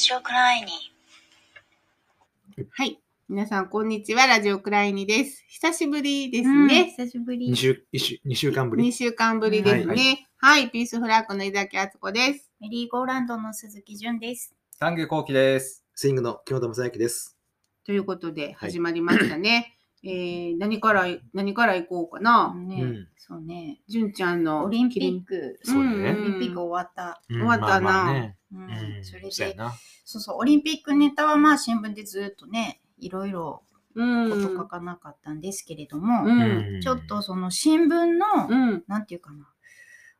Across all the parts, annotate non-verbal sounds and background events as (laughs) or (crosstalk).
ジオクライニはい。皆さん、こんにちは。ラジオクライニです。久しぶりですうんね。久しぶり2。週、一週、二週間ぶ2り。週間ぶりですはね。はい。ピースフラッグの井崎敦子です。メリーゴーランドの鈴木純です。丹下幸喜です。スイングの木本正幸です。ということで、始まりましたね。えー、何から、何から行こうかな。ね、うんそうね。純ちゃんのオリンピック、そうねオリンピック終わった。うん終わったなまあまあねうんうんそれで、そ。そうそう、オリンピックネタはまあ新聞でずっとね、いろいろうん。こと書かなかったんですけれども、うんうんちょっとその新聞の、うん。なんていうかな、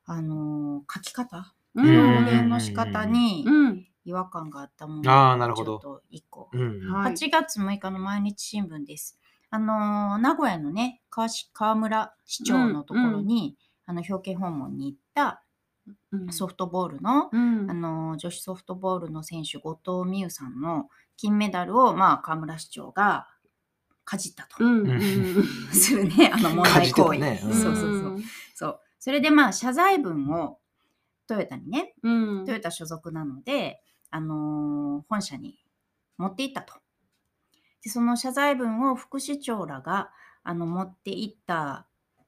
あのー書き方、う表ん。現の仕方にうん。違和感があったものああ、なるほど。ちょっと一個うん。はい8月6日の毎日新聞です。あのー名古屋のね川し川村市長のところに、あの表敬訪問に行ったうん。ソフトボールの、うん。あのー女子ソフトボールの選手後藤美優さんの金メダルを、まあ、川村市長がかじったと、うん。うん (laughs) するねあの問題行為、そうそうそう。そう。それでまあ謝罪文をトヨタにねうん。トヨタ所属なので、あのー本社に持って行ったと。でその謝罪文を副市長らがあの持って行った、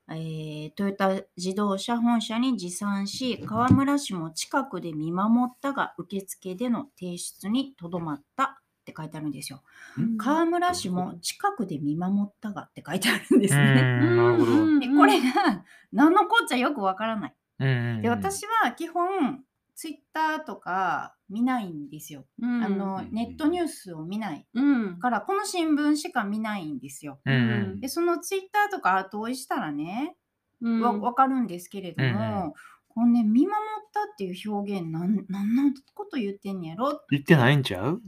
えートヨタ自動車本社に持参し河村氏も近くで見守ったが受付での提出にとどまったって書いてあるんですよ。うん河村氏も近くで見守ったがって書いてあるんですうね。これが何のこっちゃよくわからない。うんで私は基本ツイッターとか見ないんですよ。うん。あのネットニュースを見ない。うん。からこの新聞しか見ないんですよ。うんうん。でそのツイッターとか後追いしたらね、うん。わ分かるんですけれども、このね見守ったっていう表現なんなんのこと言ってんねやろ？ん言ってないんちゃう？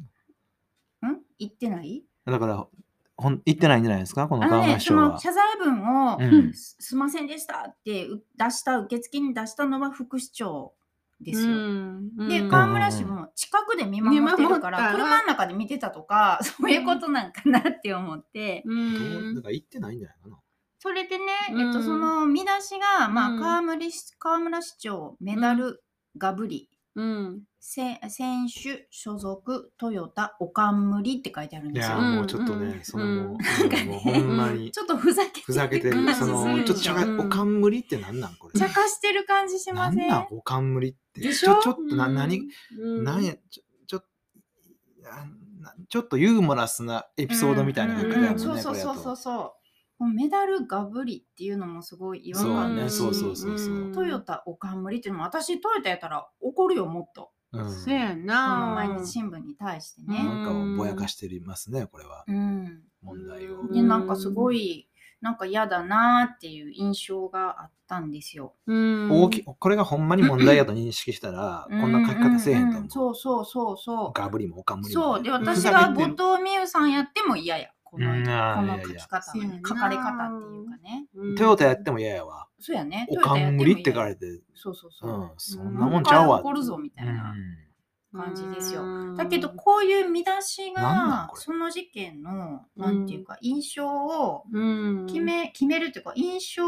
言ってない？だから、ほん言ってないんじゃないですか？このあの川ねそ村市長は。の謝罪文を、うん。すすいませんでしたってう出した受付に出したのは副市長ですよ。うんで、うん。河村氏も近くで見守ってるから、車の中で見てたとか、(laughs) そういうことなんかなって思って、うん。だから言ってないんじゃないかな。それでね、うん。えっと、その見出しが、まうん。あ、河村市河村市長、メダルガブリ、うん。せ選手所属トヨタおかんむりって書いてあるんいですよ。や、うんもうちょっとね、うん。そのもう、うんなんかねもうほんまにちょっとふざけてる。ふざけてる。うんその、うん。ちょっとちゃが、うんおかんむりってなんなんこれ。茶化してる感じしません？なんなんおかんむりって。でしょ？ちょ、ちょっとな、何、うん。なんや、ちょ、ちょ、あなちょっとユーモラスなエピソードみたいな書き方やもんね、そうそうそうそうそう。もうメダルガブリっていうのもすごい違和そう感だし、ねそうそうそう。そうん。トヨタおかんむりっていうのも私トヨタやったら怒るよもっと。うんそうやな毎日新聞に対してね。なんかをぼやかしてますね、これは。うん。問題を。うんでなんかすごいなんか嫌だなっていう印象があったんですよ。うん大きこれがほんまに問題やと認識したら、こんな書き方せえへんと思う。そうそうそうそう。ガブリもおかんむりも。そうで私が後藤美優さんやっても嫌や。このこの書き方書かれ方っていうかね。うんトヨタやっても嫌やわ。そうやね。おかんむりって書かれれて、そうそうそうう。ん、そんなもんちゃうわ。怒るぞみたいなうん感じですようんだけどこういう見出しがその事件のなんていうか印象をうん決め決めるというか印象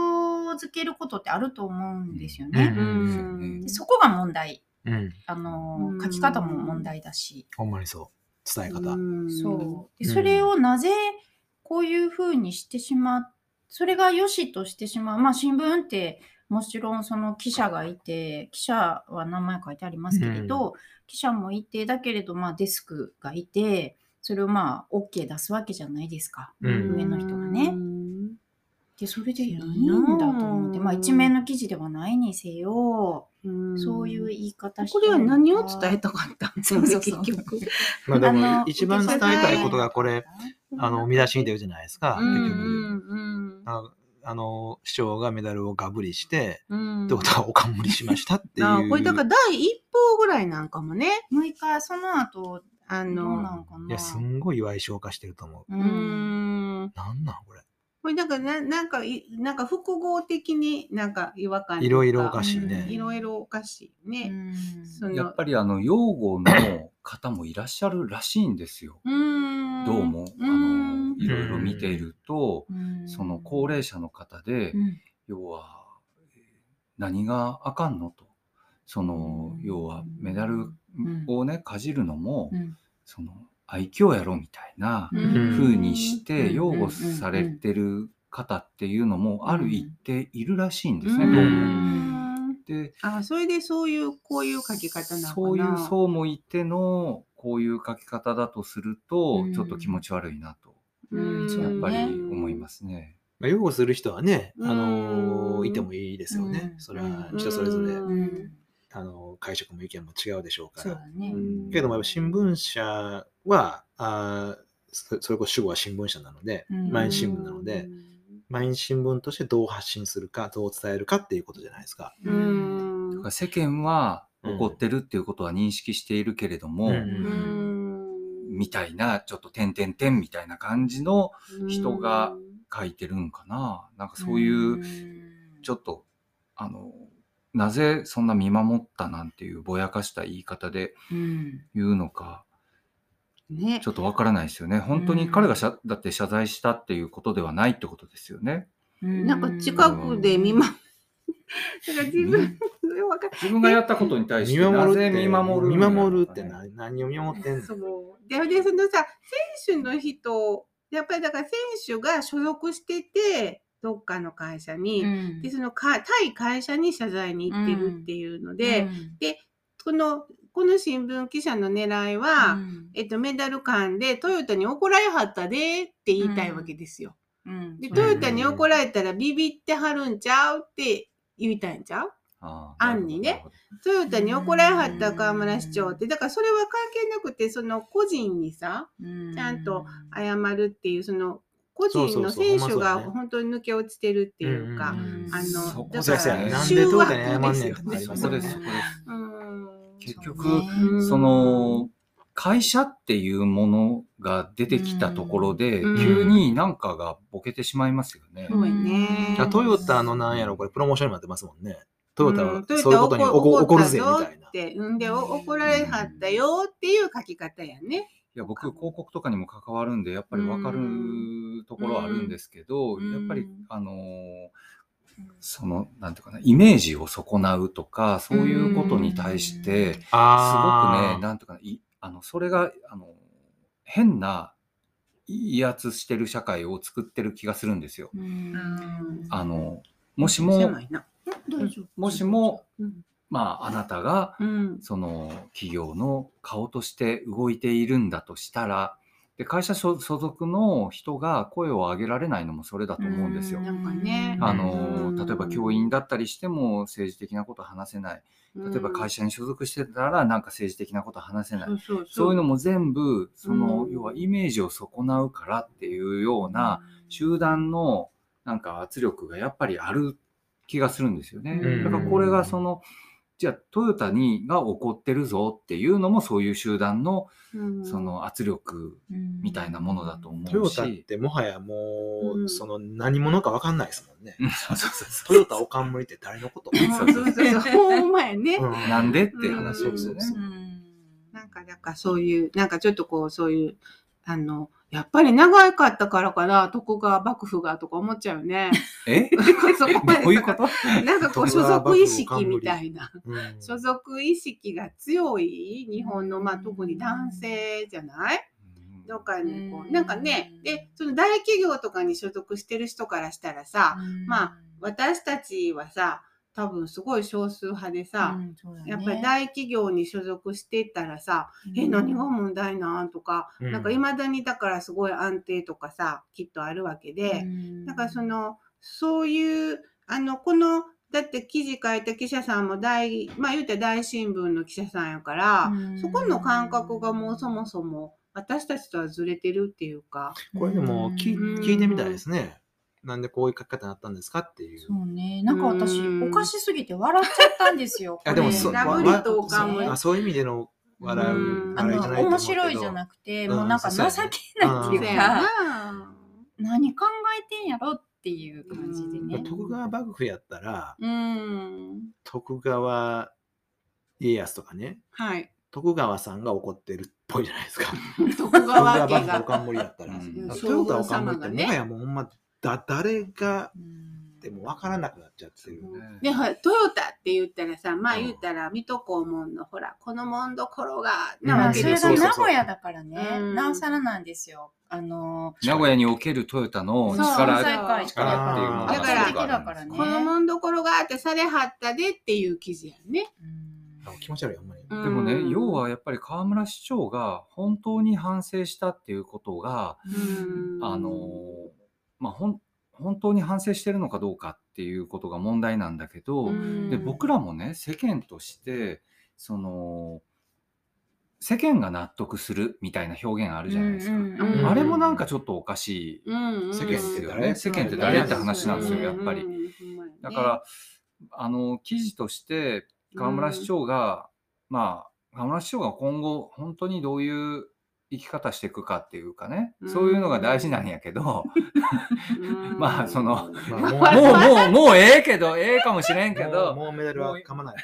づけることってあると思うんですようね。そこが問題。うん、あのうん書き方も問題だし。ほんまにそう。伝え方。うんそうでうんそれをなぜこういうふうにしてしまうそれが良しとしてしまう。まあ新聞ってもちろんその記者がいて記者は名前書いてありますけれど、記者もいてだけれどまあデスクがいてそれをまあ OK 出すわけじゃないですか、うん。上の人がね。うんでそれでいいんだと思って。まあ一面の記事ではないにせよ、うん。そういう言い方これは何を伝えたたかったん (laughs) そうそうそう。結局。まあでも一番伝えたいことがこれ、あの、見出しに出るじゃないですか、うん。結局。うんあのあの、市長がメダルをガブリして、うんってことはおかんむりしましたっていう。あこれだから第一報ぐらいなんかもね。もう一回その後あどうなの、んかないや、すんごい岩井消化してると思う。うん。なんなんこれ。これだからななんかい、なんか複合的になんか違和感いろいろおかしいうんね。いろいろおかしいね。そのやっぱりあの擁護の方もいらっしゃるらしいんですよ。うーんどうも、あうんのいろいろ見ていると、うん。その高齢者の方で、うん。要はえー何があかんのと。そのうん。要はメダルをねかじるのも、うん。その愛嬌やろみたいなうん。風にしてうん。擁護されてる方っていうのもある一定いるらしいんですね、うん。どうも。んであ、それでそういう、こういう書き方なのかな。そういう層もいてのこういう書き方だとすると、うん。ちょっと気持ち悪いなとやっぱりね。思いますね。まあ、擁護する人はね、あのうんいてもいいですよね。うん。それは人それぞれ、あの解釈も意見も違うでしょうから。ね。うん。けども新聞社は、あーそそれこそ主語は新聞社なので、うん。毎日新聞なので、毎日新聞としてどう発信するか、どう伝えるかっていうことじゃないですか。世間は怒ってるっていうことは認識しているけれども、うんうんみたいなちょっと点々点みたいな感じの人が書いてるんかな。なんかそういうちょっとあのなぜそんな見守ったなんていうぼやかした言い方でうん。言うのかね。ちょっとわからないですよね。本当に彼がしゃだって謝罪したっていうことではないってことですよね。なんか近くで見守だから自分、わか自分がやったことに対し見てなぜ守るって、見守る見守るってな。何何を見守ってんの？そう。で、で、そのさ、選手の人、やっぱりだから選手が所属してて、どっかの会社に、うん。で、そのか対会社に謝罪に行ってるっていうので、この、この新聞記者の狙いは、うん。えっと、メダル館でトヨタに怒られはったでって言いたいわけですよ。うん。で、そうトヨタに怒られたらビビってはるんちゃうって言いたいんちゃう？あ案にね。トヨタに怒られはった河村市長って、だからそれは関係なくて、その個人にさ、ちゃんと謝るっていう、その個人の選手が本当に抜け落ちてるっていうか、うんあその、こだから、なんですよね。結局、うん。その、会社っていうものが出てきたところで、うん。急になんかがボケてしまいますよね。そうやねあトヨタのなんやろ、これプロモーションになってますもんね。トヨタはそういうことに怒るぜみったいなっ。て、うんで、お怒られはったよっていう書き方やね。いや僕広告とかにも関わるんでやっぱり分かるところはあるんですけど、うん。やっぱりあのーそのなんていうかなイメージを損なうとかそういうことに対してすごくねなんていうかないあのそれがあの変な威圧してる社会を作ってる気がするんですよ。あのもしももしもうん。まああなたがうん。その企業の顔として動いているんだとしたらで会社所所属の人が声を上げられないのもそれだと思うんですよ。なんかね。あうん。の例えば教員だったりしても政治的なこと話せない。例えば会社に所属してたらなんか政治的なこと話せない、そういうのも全部その、うん。要はイメージを損なうからっていうような集団のなんか圧力がやっぱりある気がするんですよね。うん。だからこれがそのじゃあトヨタにが怒ってるぞっていうのもそういう集団のうん。その圧力みたいなものだと思うトヨタっし。てもはやもう、うん。その何者か分かんないですもんね。うん。そうそうそうトヨタおかんむりって誰のこと？そうそうそう (laughs) ほんまやね。うん。なんでって話ですよね。なんか、なんかそういう、なんかちょっとこう、そういう、あの、やっぱり長かったからかな、徳川幕府がとか思っちゃうよね。(laughs) え？(laughs) そこまでどういうこと？なんかこう、(laughs) 所属意識みたいな。うん。所属意識が強い日本の、まあ特に男性じゃない？どっかにこう、なんかね、で、その大企業とかに所属してる人からしたらさ、まあ私たちはさ、多分すごい少数派でさ、やっぱり大企業に所属してたらさ、え、何が問題なん？とか、うん。なんか未だにだからすごい安定とかさ、きっとあるわけで、だからその、そういう、あの、この、だって記事書いた記者さんも大、まあ言うたら大新聞の記者さんやから、そこの感覚がもうそもそも私たちとはずれてるっていうか、これでも聞うん。聞いてみたいですね。なんでこういう書き方になったんですかっていう。そうね。なんか私、うんおかしすぎて笑っちゃったんですよ。(laughs) あでもそうラブリとおかんもそういう意味での笑う、うん面白いじゃなくて、うんもうなんか情けないっていうか、な。何考えてんやろっていう感じでね。徳川幕府やったら、うん。徳川家康とかね、はい。徳川さんが怒ってるっぽいじゃないですか。徳川家が徳川幕府お。かんむりやったら。うんトヨタおかんむりって、もはやもうほんま、だ誰がうん。ってもう分からなくなっちゃってる。ね。で、ほらトヨタって言ったらさ、まあうん言ったら、水戸黄門のほら、この門どころが、なわけそれがでうそうそう名古屋だからね、うん。なおさらなんですよ。あの、名古屋におけるトヨタの力力っていうのがだからね。この門どころがあってされはったでっていう記事やね。あ気持ち悪い、ほんまに。でもね、うん要はやっぱり河村市長が本当に反省したっていうことが、うん。あのまあほん本当に反省してるのかどうかっていうことが問題なんだけど、うん。で僕らもね世間としてその世間が納得するみたいな表現あるじゃないですか。うんあれもなんかちょっとおかしいうん世間ってよ誰ね世間って誰って話なんですよやっぱり。りだから、あの記事として河村市長が、まあ河村市長が今後本当にどういう生き方していくかっていうかね、うん。そういうのが大事なんやけど、(laughs) まあそのまあもうもうもうもう。ええけどええかもしれんけもうどもうメダルは噛まない。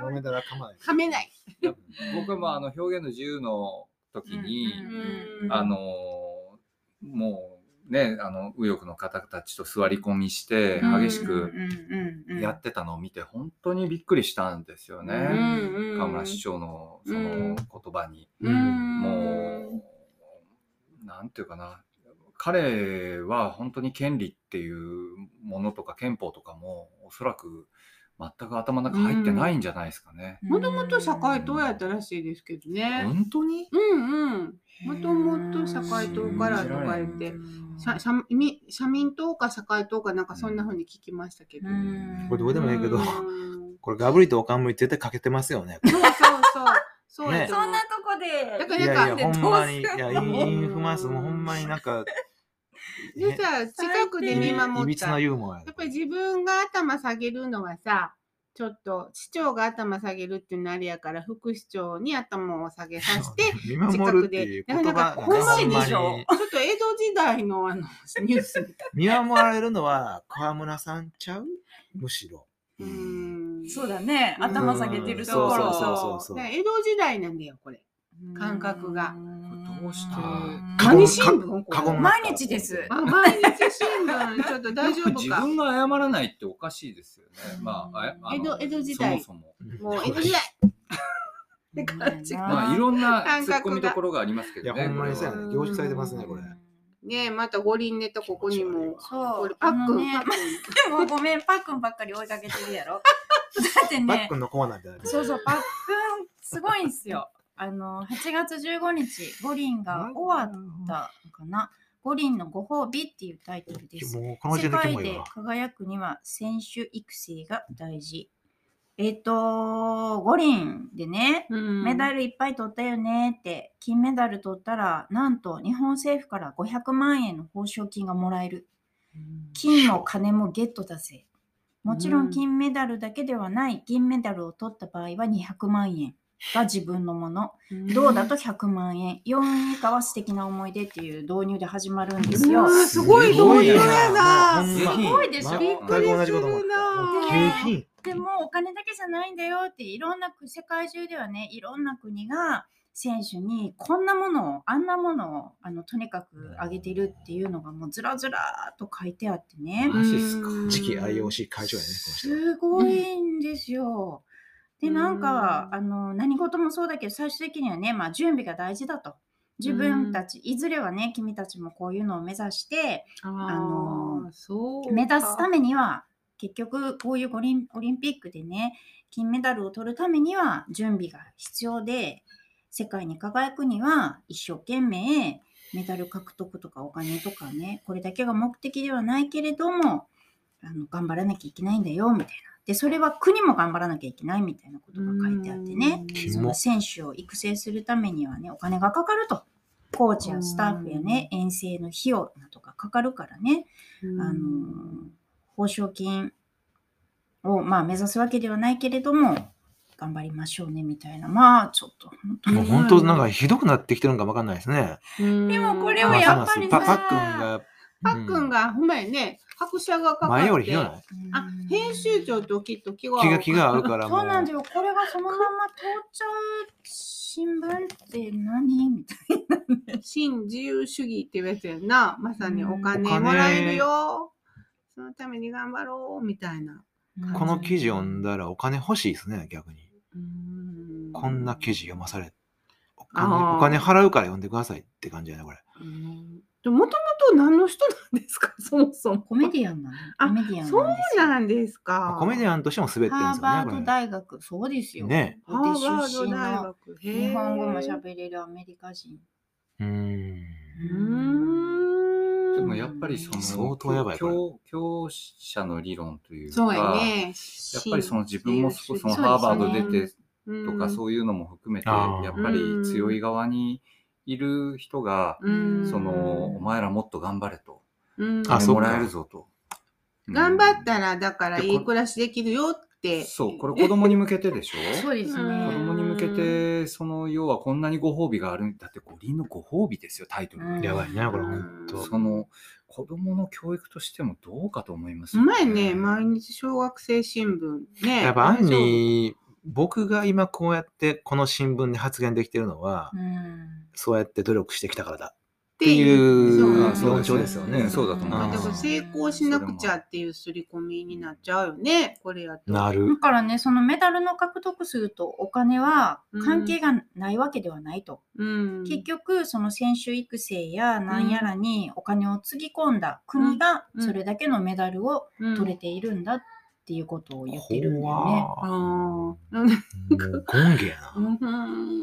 もうメダルは噛まない。噛めない。僕もあの表現の自由の時に、うんあのもうねあの右翼の方たちと座り込みして激しくやってたのを見て本当にびっくりしたんですよね。うん河村市長のそのうん言葉に、うん。もうなんていうかな。彼は本当に権利っていうものとか憲法とかもおそらく全く頭の中入ってないんじゃないですかね。もともと社会党やったらしいですけどね。本当に？うんうん。もともと社会党からとか言って、社社民社民党か社会党かなんかそんな風に聞きましたけど。これどうでもいいけどうんこれガブリとおかんむり絶対かけてますよね。そうそうそう。そうやと思うそんなとこでだからなんかいやいや、ほんまに、いや、インフマスもほんまになんか、でさ、近くで見い守った。なやユーモアやっぱり自分が頭下げるのはさ、ちょっと市長が頭下げるっていうのあれやから副市長に頭を下げさせて、見守るっていう言葉なんかがほんまちょっと江戸時代のあのニュースみたい。見守られるのは川村さんちゃう？むしろ。うん。そうだね。うん頭下げてるところそうそうそうそうだから江戸時代なんだよ、これ。感覚がどうしてうん過何新聞毎日ですあ、毎日新聞、ちょっと大丈夫か。(laughs) 自分が謝らないっておかしいですよね。まあ、あ江戸江戸時代そもそも。もう江戸時代。(laughs) って感じまあ、いろんな突っ込みどころがありますけどね。いやほんまにそうやこれはね凝縮されてますねこれねえ、また五輪ネタここにも。そうこれパックン、ね。で (laughs) もごめんパックンばっかり追いかけてるやろだってねバックンのコーナー。そうそう、パックン、すごいんですよ。あの、8月15日、五輪が終わったかな？五輪のご褒美っていうタイトルです。世界で。輝くには選手育成が大事。えっ、と、五輪でね、メダル。ルいっぱい取ったよねって、金メダル取ったら、なんと日本政府から500万円の報奨金がもらえる。金も金もゲットだぜ。もちろん金メダルだけではない、銀メダルを取った場合は200万円が自分のもの。銅だと100万円。4円以下は素敵な思い出っていう導入で始まるんですよ。うんすごい導入やな。すごいすごいでしょ全く同じこと思った。ね景品。でもお金だけじゃないんだよっていろんな世界中ではねいろんな国が選手にこんなものをあんなものをあのとにかくあげてるっていうのがもうずらずらと書いてあってねマジっすか次期 IOC 会長やね。すごいんですよ。でなんかあの何事もそうだけど最終的にはね、まあ、準備が大事だと。自分たち、いずれはね君たちもこういうのを目指してあのの、そう。目指すためには結局こういうオリンオリンピックでね金メダルを取るためには準備が必要で世界に輝くには一生懸命メダル獲得とかお金とかねこれだけが目的ではないけれどもあの頑張らなきゃいけないんだよみたいなでそれは国も頑張らなきゃいけないみたいなことが書いてあってね。その選手を育成するためにはねお金がかかると。コーチやスタッフやね遠征の費用などがかかるからね。うん、あの報奨金を、まあ、目指すわけではないけれども頑張りましょうねみたいな。まあちょっと本当に。もう本当なんかひどくなってきてるのかわかんないですね。うん。でもこれをやっぱりますパさパックンが。パックンが、ほんまやね、拍車がかかって。前よりひどないあ、編集長ときっと気が気が気が合うからもそうなんだよこれがそのまま通っちゃう新聞って何みたいな新自由主義っていうやつやんな。まさにお金お金もらえるよ。そのために頑張ろうみたいな。この記事読んだらお金欲しいですね、逆に。うんこんな記事読まされ、おあー金お金払うから読んでくださいって感じやね、これ。うんでもともと何の人なんですか？(laughs) そもそも。コメディアンなの。あコメディアンなんですそうよなんですか。コメディアンとしても滑ってるんハーですよね、バードこれ。大学、そうですよ。ねハーバでード大学。日本語も喋れるアメリカ人。うーん。うーん。でもやっぱりその相当やばい教教者の理論というかそうやね。やっぱりその自分もそそのハーバード出てうんとかそういうのも含めてやっぱり強い側にいる人がうんそのお前らもっと頑張れとうんあそもらえるぞと。頑張ったらら、だからいい暮らしできるよって。そうこれ子供に向けてでしょ？(laughs) そうですね。うん子供に向けてその要はこんなにご褒美があるんだって五輪のご褒美ですよタイトルがうんやばいね、これ、ほうんんと。その子供の教育としてもどうかと思いますうまいね、毎日小学生新聞。ね。やっぱ、アンに、僕が今こうやってこの新聞で発言できてるのは、うん。そうやって努力してきたからだ。っていうそうそう論調ですよねそうだと思いますだから成功しなくちゃっていう刷り込みになっちゃうよね、これやと。だなる。からね、そのメダルの獲得数とお金は関係がないわけではないと。うん。結局、その選手育成やなんやらにお金をつぎ込んだ国がうんそれだけのメダルをうん取れているんだっていうことを言ってるんだよね。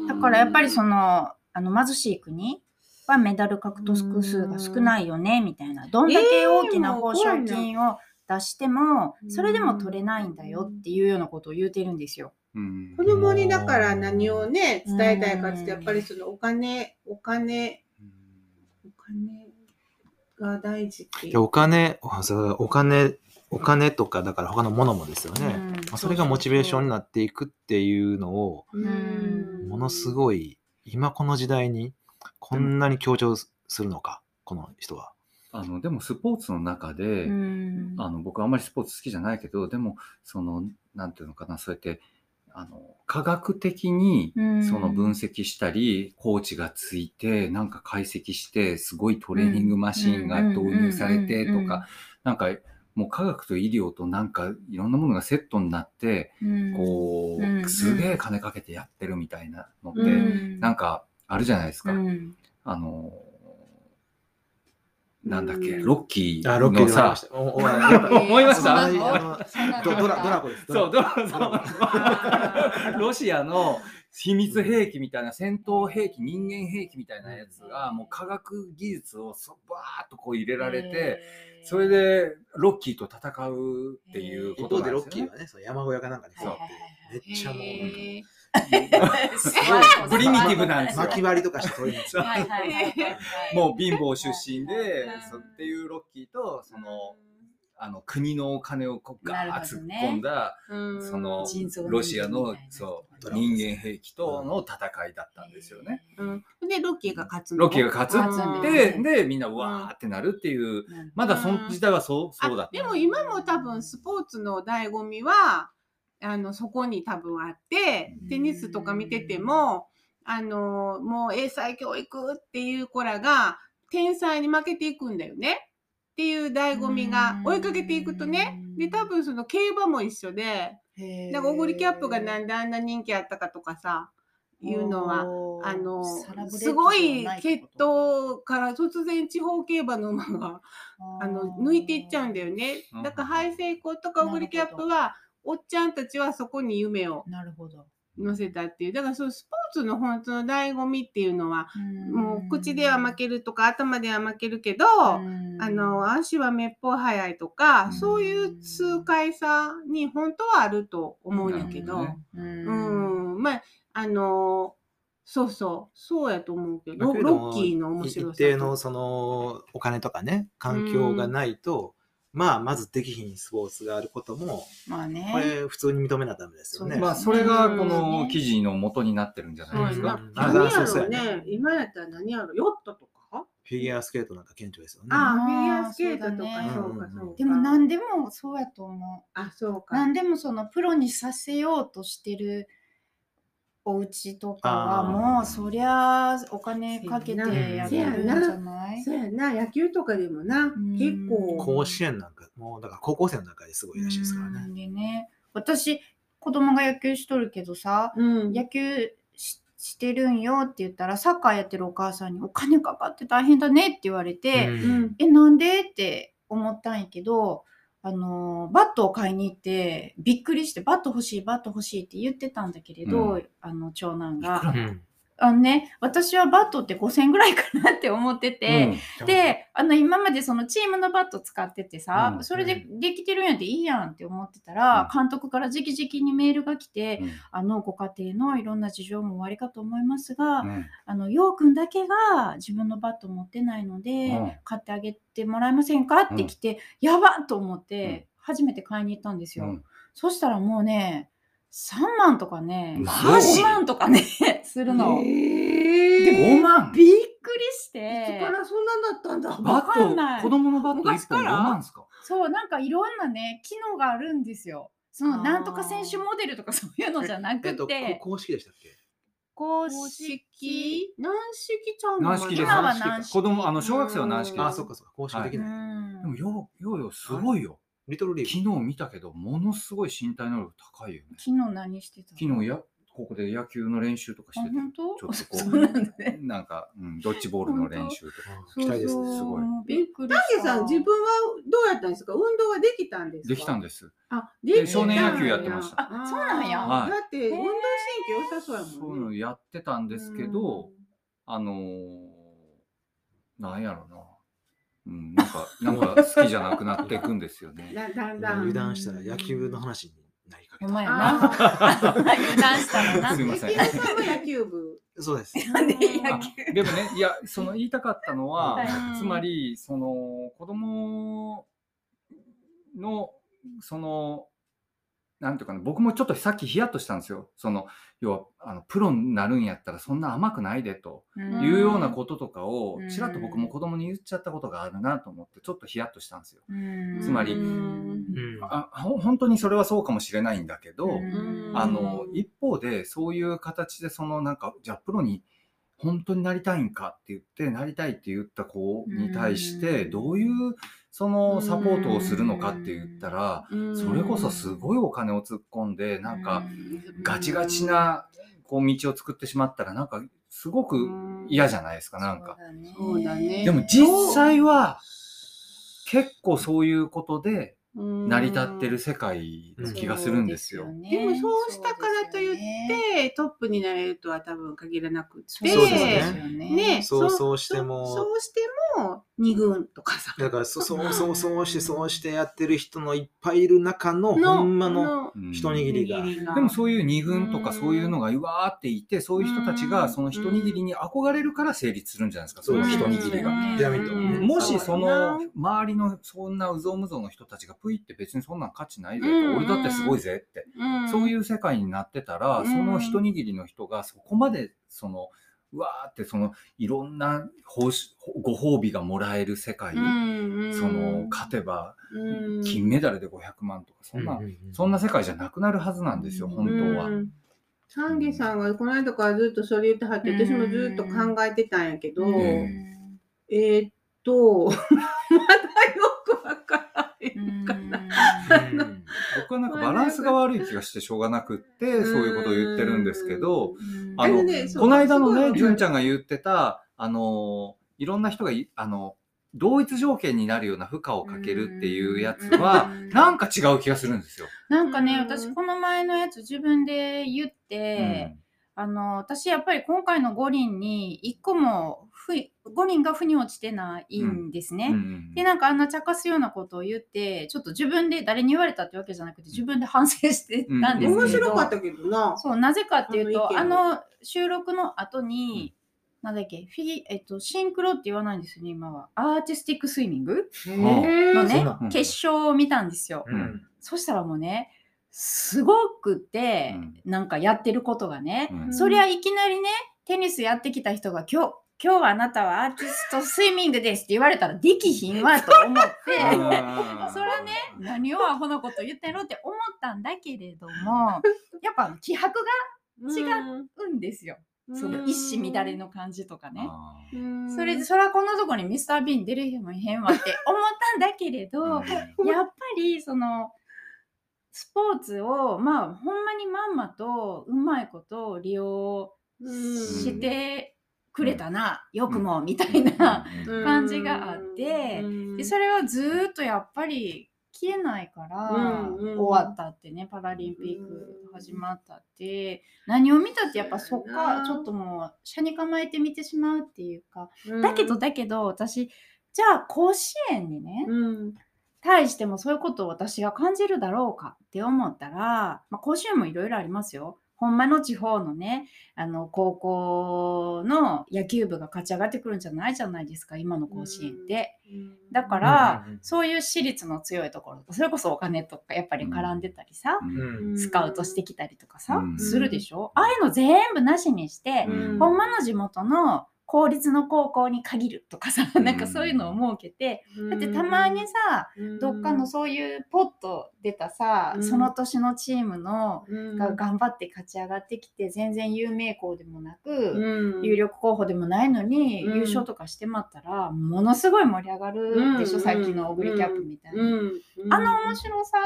だからやっぱりそのあの貧しい国はメダル獲得数が少ないよねみたいな。どんだけ大きな報奨金を出してもうんそれでも取れないんだよっていうようなことを言うてるんですよ。うん。子供にだから何をね、伝えたいかって、やっぱりそのお金、お金、お金が大事っていでう。お金、お金、お金とか、だから他のものもですよね。うん。まあそれがモチベーションになっていくっていうのを、うん。ものすごい、今この時代にこんなに強調するのか、この人は。あのでもスポーツの中で、うん。あの僕あんまりスポーツ好きじゃないけどでもそのなんていうのかなそうやってあの科学的にうん。その分析したり、コーチがついてなんか解析してすごいトレーニングマシンが導入されてとかなんかもう科学と医療となんかいろんなものがセットになってうん。こうすげえ金かけてやってるみたいなのってうん。なんかあるじゃないですか。うん。あのなんだっけ？うん。ロッキあ、ロッキーーのさ。で思いました？ドドラドラゴです。そう、ドドラロシアの秘密兵器みたいな戦闘兵器、人間兵器みたいなやつが、もう科学技術をそバーっとこう入れられて、それでロッキーと戦うっていう一こと方でロッなんですよね。キーはね、そう山小屋かなんかに座って、めっちゃもう、へ (laughs) プリミティブなんですよ。巻き割りとかしてそういうもう貧乏出身でうん、そっていうロッキーと、その、あの国のお金をこうガ突っ込んだ、うん。そのロシアのそう人間兵器との戦いだったんですよね。うん。で、ロッキーが勝つのロッキーが勝つ。勝つんで、みんなうわーってなるっていう、うん。まだその時代はそう、そうだった。あでも今も多分スポーツの醍醐味はあのそこに多分あってテニスとか見ててもあのもう英才教育っていう子らが天才に負けていくんだよね。っていう醍醐味が追いかけていくとね。で多分その競馬も一緒でだからオグリキャップがなんであんな人気あったかとかさいうのはあのすごい血統から突然地方競馬の馬があの抜いていっちゃうんだよね。うん。だからハイセイコーとかオグリキャップはおっちゃんたちはそこに夢をなるほど。乗せたっていう。だからそうスポーツの本当の醍醐味っていうのはもう口では負けるとか頭では負けるけど、あの足はめっぽう速いとか、うん。そういう痛快さに本当はあると思うんやけど、ううん。んまああのそうそう。そうやと思うけど。だけどロッキーの面白さ一定のそのお金とかね、環境がないと、まあ、まずできひんスポーツがあることも、まあね。これ普通に認めなダメですよね。まあ、それがこうんの記事の元になってるんじゃなないですか？うん何やろうね今やったら何やろヨットとか？フィギュアスケートなんか顕著ですよね。ああ、フィギュアスケートとか、そうだねそうか、そうか。でも何でもそうやと思う。あ、そうか。何でもそのプロにさせようとしてるお家とかはもうそりゃお金かけてやってるんじゃない？そうやな、野球とかでもな、ん。結構。甲子園なんか、もうだから高校生の中ですごいらしいですからね。うん。でね私子供が野球しとるけどさうん。野球ししてるんよって言ったらサッカーやってるお母さんにお金かかって大変だねって言われて、うん。うん。えなんで？って思ったんやけどあのバットを買いに行ってびっくりしてバット欲しいバット欲しいって言ってたんだけれど、うん。あの長男が。うんあのね私はバットって5000円ぐらいかなって思ってて、うん。であの今までそのチームのバット使っててさ、うん。それでできてるんやっていいやんって思ってたら、監督から直々にメールが来て、うん。あのご家庭のいろんな事情もおありかと思いますが、うん。あのようくんだけが自分のバット持ってないので、うん。買ってあげてもらえませんかって来て、やばっと思って、初めて買いに行ったんですよ。うん。そしたらもうね3万とかねマジ5万とかねするの。え5万びっくりしいてつからそんなになったんだ？バわかんない。ット、子供のバット1本5昔から。万ですか？そうなんかいろんなね機能があるんですよ。そのなんとか選手モデルとかそういうのじゃなくえっと、公式でしたっけ？公公式。式軟式ちゃうの軟式です。今は軟式。子供あの小学生は軟式あ、そっかそっか、公式できうない。ん。でもようようようすごいよリトルリー昨グ。日見たけどものすごい身体能力高いよね。昨日何してたの？昨日やここで野球の練習とかしてて。ちょっとこ (laughs) そうなんだね。うなんか、うん、ドッジボールの練習とか。うん。期待ですね。すごい。もうびっくり丹した。下さん、自分はどうやったんですか？運動はできたんです。かできたんですあ、でできた少年野球やってました。あそうなんや。はい。だって、運動神経良さそうやそういうのもんね。やってたんですけど、あのー、なんやろな、うん、なんかなんか好きじゃなくなっていくんですよね。(laughs) だだんだん。油断したら野球の話になりかけた。お前やな。あ (laughs) 油断したらな。すいません野球部。そうです。(laughs) で野あ球でもね、いや、その言いたかったのは、はいつまり、その子供の、その、なんていうかな、僕もちょっとさっきヒヤッとしたんですよ。その、要は、あのプロになるんやったらそんな甘くないでというようなこととかをうん、ちらっと僕も子供に言っちゃったことがあるなと思って、ちょっとヒヤッとしたんですよ。うん。つまりあほ本当にそれはそうかもしれないんだけど、うん。あの一方でそういう形でそのなんかじゃあプロに本当になりたいんかって言ってなりたいって言った子に対してうん。どういうそのサポートをするのかって言ったらそれこそすごいお金を突っ込んでなんかガチガチなこう道を作ってしまったらなんかすごく嫌じゃないですかなんか。そうだね。でも実際は結構そういうことで成り立ってる世界の気がするんですよ。でもそうしたからといって、トップになれるとは多分限らなくって、そうですね。ね。そうそうしてもそそうしても2軍とかさ。だからそそう。そうそうしてそうしてやってる人のいっぱいいる中のほんまのうん一握りが。でもそういう二軍とうんかそういうのがうわーっていて、そういう人たちがその一握りに憧れるから成立するんじゃないですか、その一握りが。ピラミッドね。もしその周りのそんなうぞうむぞうの人たちがプイって別にそんなん価値ないぜ俺だってすごいぜって、うん。そういう世界になってたら、うん。その一握りの人がそこまでその、うわーってそのいろんな報酬ご褒美がもらえる世界、うんその勝てばうん。金メダルで500万とか、そんな、そんな世界じゃなくなるはずなんですよ、本当は。うんサンゲさんがこの間からずっとそれ言ってはって、私もずっと考えてたんやけど、うん。えーっと、(laughs) まだよくわからへんかな。うん。僕はなんかバランスが悪い気がしてしょうがなくって、そういうことを言ってるんですけど、あのねこの間のね、純ちゃんが言ってた、あの、いろんな人がい、あの、同一条件になるような負荷をかけるっていうやつは、なんか違う気がするんですよ。なんかね、うん。私この前のやつ自分で言って、あの私やっぱり今回の五輪に1個もふ五輪が腑に落ちてないんですね。うん。うんでなんかあんな茶化すようなことを言ってちょっと自分で誰に言われたってわけじゃなくて自分で反省してたんですけど、面白かったけどな。そうなぜかっていうとああの収録の後に、なんだっけフィギえっとシンクロって言わないんですよね今は。アーティスティックスイミング？のね決勝を見たんですよ。うん。そしたらもうねすごくて、うん。なんかやってることがね、うん。そりゃいきなりねテニスやってきた人が今日今日はあなたはアーティストスイミングですって言われたらできひんわと思って。(laughs) それはね何をアホなこと言ってんのって思ったんだけれども (laughs) やっぱ気迫が違うんですよ。その一糸乱れの感じとかね。それで、それはこんなとこにミスター・ビーン出る日もへんわって思ったんだけれど、ーやっぱりそのスポーツをまあほんまにまんまとうまいこと利用してくれたな、よくもみたいな、うん。感じがあってうん。でそれはずーっとやっぱり消えないから、終わったってねパラリンピック始まったって、何を見たってやっぱそっかちょっともう車に構えて見てしまうっていうか、だけどだけど私じゃあ甲子園にね、うん。対してもそういうことを私が感じるだろうかって思ったら、まあ、甲子園もいろいろありますよ。ほんまの地方のね、あの高校の野球部が勝ち上がってくるんじゃないじゃないですか、今の甲子園って。だから、うんうんうんそういう私立の強いところ、それこそお金とかやっぱり絡んでたりさ、うん。うん。スカウトしてきたりとかさ、うん。するでしょ？ああいうの全部なしにして、うん。ほんまの地元の公立の高校に限るとかさ、うん。なんかそういうのを設けて、だってたまにさ、どっかのそういうポッと出たさ、うん。その年のチームのうん。が頑張って勝ち上がってきて全然有名校でもなく、うん。有力候補でもないのに、うん。優勝とかしてまったらものすごい盛り上がるでしょ、うん。さっきのオグリキャップみたいな、うん。あの面白さ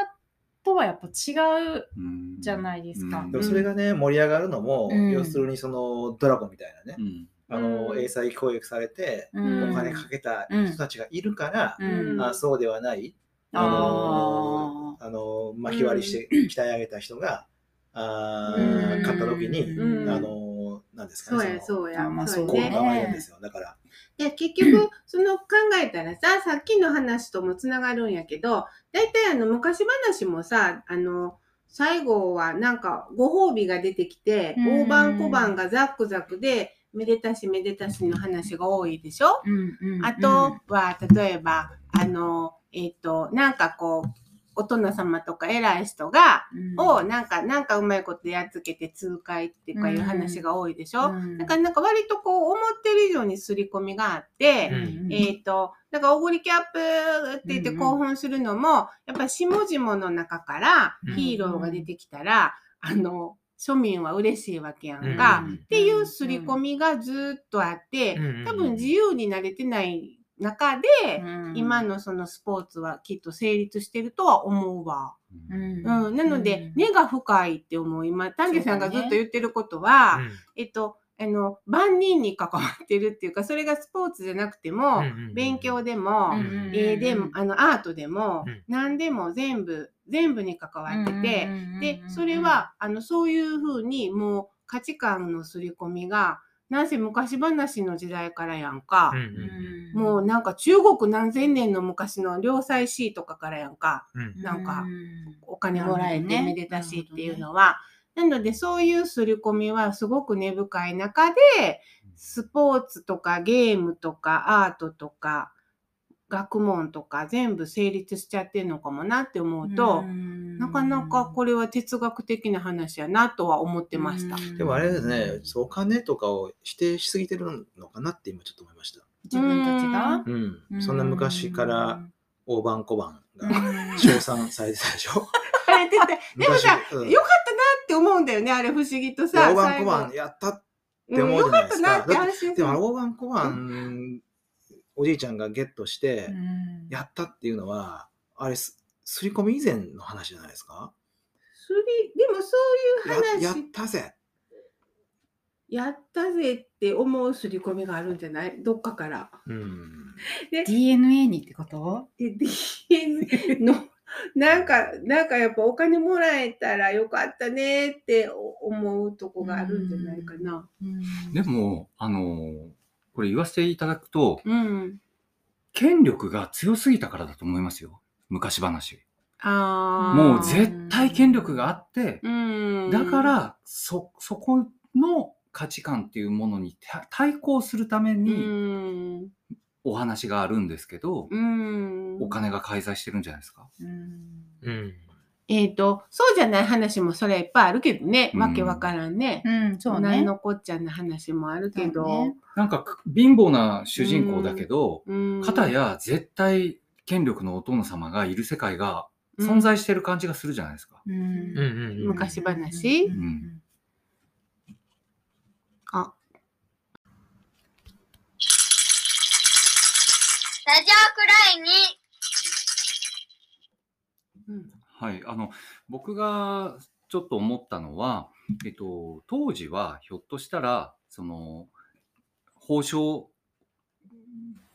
とはやっぱ違ううん。じゃないですか。うん。でもそれがね、盛り上がるのも、うん。要するにそのドラゴンみたいなね、うんあの、うん。英才教育されて、うん。お金かけた人たちがいるから、うん。あそうではない、あのあの巻き割りして鍛え上げた人が、あーうん。勝った時に、うん。あのなんですかそうね、そのやそうや。あまあそう効果が生まれるんですよ。だから、で結局その考えたらささっきの話ともつながるんやけど大体あの昔話もさあの最後はなんかご褒美が出てきてうん。大判小判がザックザクでめでたしめでたしの話が多いでしょ、うんうんあとは例えばあのえっ、となんかこうお殿様とか偉い人が、うん。をなんかなんかうまいことやっつけて痛快っていうかいう話が多いでしょ、うん。だからなんか割とこう思ってる以上に刷り込みがあって、うんえっ、と、だから、おごりキャップって言ってうんうん。興奮するのも、やっぱり下々の中からうん。ヒーローが出てきたら、あの、庶民は嬉しいわけやんうんか、うん。っていう刷り込みがずっとあって、多分自由になれてない中で、うん。今のそのスポーツはきっと成立してるとは思うわ。うん。うん。なので、根が深いって思う。今、丹下さんがずっと言ってることうは、ん。えっと、あの、万人に関わってるっていうか、それがスポーツじゃなくても、うんうん勉強でも、うん。絵でも、あの、アートでも、うん。何でも全部、全部に関わってて、で、それは、あの、そういうふうに、もう価値観の刷り込みが、なんせ昔話の時代からやんか、もうなんか中国何千年の昔の良妻詩とかからやんか、うん。なんかうん。お金もらえてめでたしっていうのは。なのでそういう刷り込みはすごく根深い中で、スポーツとかゲームとかアートとか学問とか全部成立しちゃってるのかもなって思うと、なかなかこれは哲学的な話やなとは思ってました。でもあれですね、そうお金とかを否定しすぎてるのかなって今ちょっと思いました。自分たちが？うん。そんな昔から大判小判がうん称賛されてたでしょ？(laughs) でもさ、昔うんよかったなって思うんだよね、あれ不思議とさ。大判小判やったっうんて思うじゃないですかよかったなって安心する。でも大判小判、おじいちゃんがゲットしてうんやったっていうのは、あれす、すり込み以前の話じゃないですか？すりでもそういうややっ話たぜ。やったぜって思う刷り込みがあるんじゃない？どっかから。うん。DNA にってこと？で、DNA の、なんか、なんかやっぱお金もらえたらよかったねって思うとこがあるんじゃないかな。でも、あの、これ言わせていただくと、うん。権力が強すぎたからだと思いますよ。昔話。ああ。もう絶対権力があって、うん。だか、ら、そ、そこの価値観っていうものにた対抗するためうにん。お話があるんですけど、うん。お金が介在してるんじゃないですか。うん。えっ、と、そうじゃない話もそれはいっぱいあるけどね。うんわけわからんね。うん、そう何ね。のこっちゃな話もあるけど。ねなんかく貧乏な主人公だけど、うん。片や絶対権力のお殿様がいる世界が存在してる感じがするじゃないですか。うんうんうんうん。昔話？うんあ、ラジオくらいに。はい、あの僕がちょっと思ったのは、えっと、当時はひょっとしたらその報奨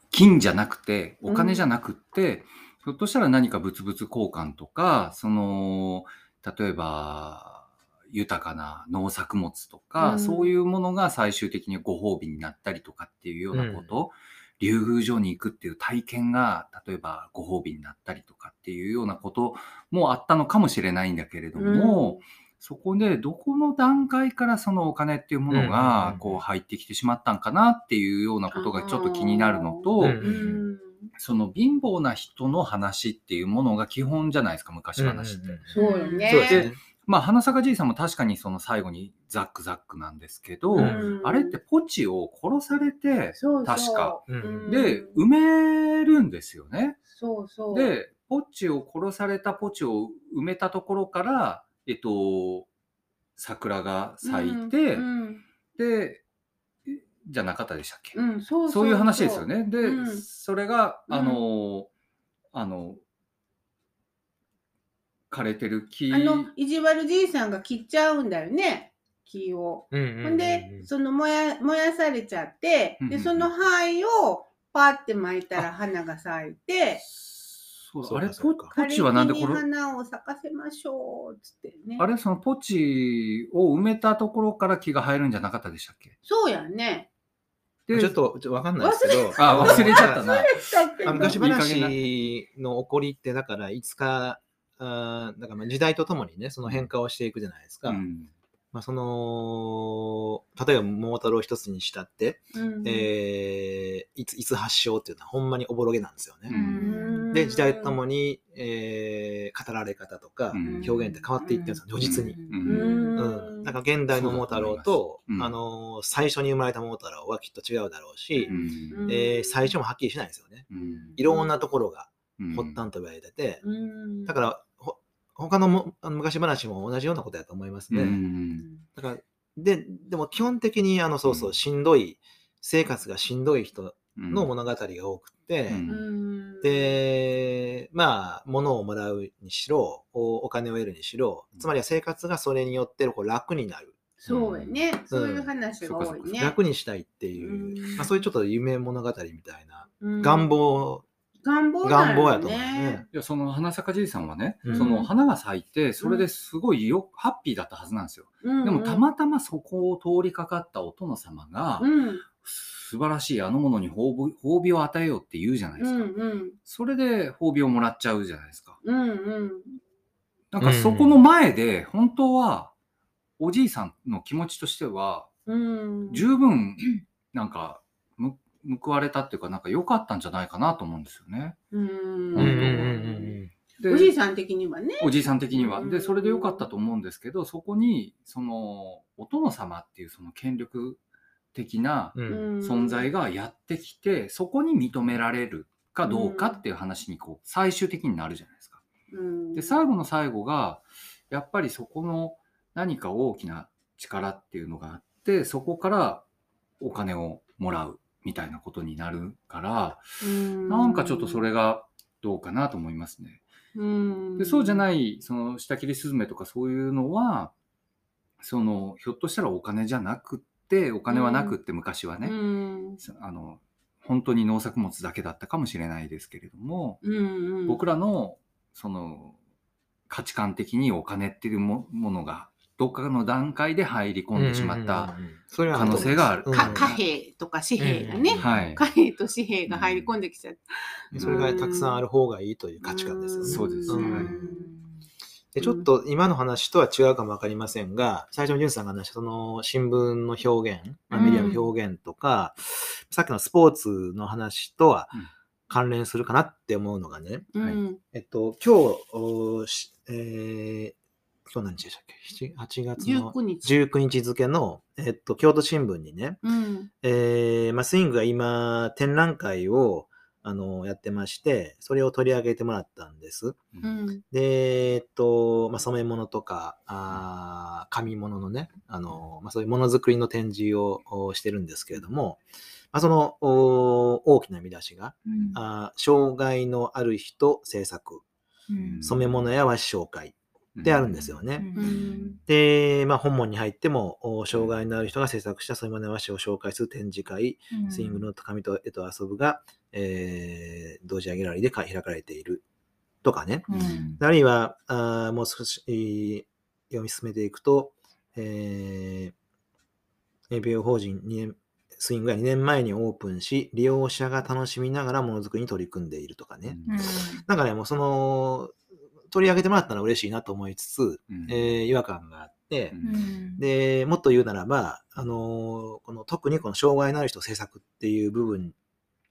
金じゃなくてお金じゃなくって、ひょっとしたら何か物々交換とかその例えば豊かな農作物とか、うん。そういうものが最終的にご褒美になったりとかっていうようなこと、竜宮城に行くっていう体験が例えばご褒美になったりとかっていうようなこともあったのかもしれないんだけれども、そこでどこの段階からそのお金っていうものうんうんうんうんがこう入ってきてしまったんかなっていうようなことがちょっと気になるのと、うんうん。その貧乏な人の話っていうものが基本じゃないですか昔話って。そうよね。そうですね。まあ花坂じいさんも確かにその最後にザックザックなんですけど、うんあれってポチを殺されてそうそう確か。うんで埋めるんですよね。そうそう。で、ポチを殺されたポチを埋めたところから、えっと、桜が咲いて、うん、で、えじゃなかったでしたっけ、うん、そうそういう話ですよ。ね。で、うんそれが、うんあの、あの、枯れてる木。あの、意地悪じいさんが切っちゃうんだよね、木を。うんうんうんうんほんで、その燃や、燃やされちゃってうんうんう、んで、その灰をパーって巻いたら花が咲いて、あれポ、チはなんでこれ、花を咲かせましょう、つってね。あれそのポチを埋めたところから木が生えるんじゃなかったでしたっけ？そうやね。でちょっと、わかんないですけど。あ、忘れちゃったな。昔話の起こりって、だから、いつか、あーだからまあ時代とともにね、その変化をしていくじゃないですか。うん。まあ、その、例えば桃太郎一つにしたって、うん。えーいつ、いつ発祥っていうのはほんまにおぼろげなんですよね。うん。で、時代とともに、えー語られ方とか、うん。表現って変わっていってるんですよ、如実に。うん。うん。なんか現代の桃太郎と、あのー最初に生まれた桃太郎はきっと違うだろうし、うん。えー最初もはっきりしないんですよね。うん。いろんなところがうん発端と言われてて、うん。だから、ほ他のもあの昔話も同じようなことだと思いますね。うん。だから、で、でも基本的に、あの、そうそうう、ん。しんどい、生活がしんどい人うん。の物語が多くて、で、まあ、物をもらうにしろ、おお金を得るにしろ、つまりは生活がそれによってこう楽になる。そうやね。そういう話が多いね。楽にしたいっていう、うん。まあ、そういうちょっと夢物語みたいな、うん願望、願望願望ややと思うね。いやその花咲かじいさんはね、うんその花が咲いてそれですごいよ、ハッピーだったはずなんですよ。うんうんでもたまたまそこを通りかかったお殿様が、うん素晴らしいあのものに褒美褒美を与えようって言うじゃないでうすか。んうんそれで褒美をもらっちゃうじゃないですか。うんうんなんかそこの前で本当はおじいさんの気持ちとしてはうん十分なんかむ報われたっていうかなんか良かったんじゃないかなと思うんですよね。うんうんうんうんでおじいさん的にはね。おじいさん的には。うんで、それで良かったと思うんですけど、そこに、その、お殿様っていうその権力的なうん存在がやってきて、そこに認められるかどうかっていう話に、こう、最終的になるじゃないですか。うんで、最後の最後が、やっぱりそこの何か大きな力っていうのがあって、そこからお金をもらうみたいなことになるから、なんかちょっとそれがどうかなと思いますね。うん。でそうじゃない、その下切りスズメとかそういうのは、その、ひょっとしたらお金じゃなくって、お金はなくって昔はね、うん。あの、本当に農作物だけだったかもしれないですけれども、僕らの、その、価値観的にお金っていうもものが、どっかの段階で入り込んでしまった、可可能性がある。か貨幣とか紙幣がね、はい。貨幣と紙幣が入り込んできちゃって。それがたくさんある方がいいという価値観ですよね。そうでちょっと今の話とは違うかもわかりませんが、最初のジュンさんが話したその新聞の表現、まあメディアの表現とか、さっきのスポーツの話とはうん。関連するかなって思うのがね、うんえっと、今日、おしえー、今日何日でしたっけ ?8 月の19日。19日付の、えっと、京都新聞にね、うんえーまあ、スイングが今、展覧会を、あのやってまして、それを取り上げてもらったんです。うん。で、えっと、まあ、染め物とか、あー紙物のね、あの、まあ、そういうものづくりの展示をおしてるんですけれども、まあ、そのお大きな見出しが、うんあー障害のある人制作、うん染め物や和紙紹介であるんですよね。ううんん。で、まあ、本文に入っても、お障害のある人が制作した染め物や和紙を紹介する展示会、うんスイングの紙と絵と遊ぶが、えー同時ギャラリーで開かれているとかね。うんあるいは、あーもう少しえー読み進めていくと、えー、APO 法人2年、スイングが2年前にオープンし、利用者が楽しみながらものづくりに取り組んでいるとかね。うんなんかね、もうその、取り上げてもらったのは嬉しいなと思いつつ、うん。えー違和感があって、うん。で、もっと言うならば、あのーこの特にこの障害のある人政策っていう部分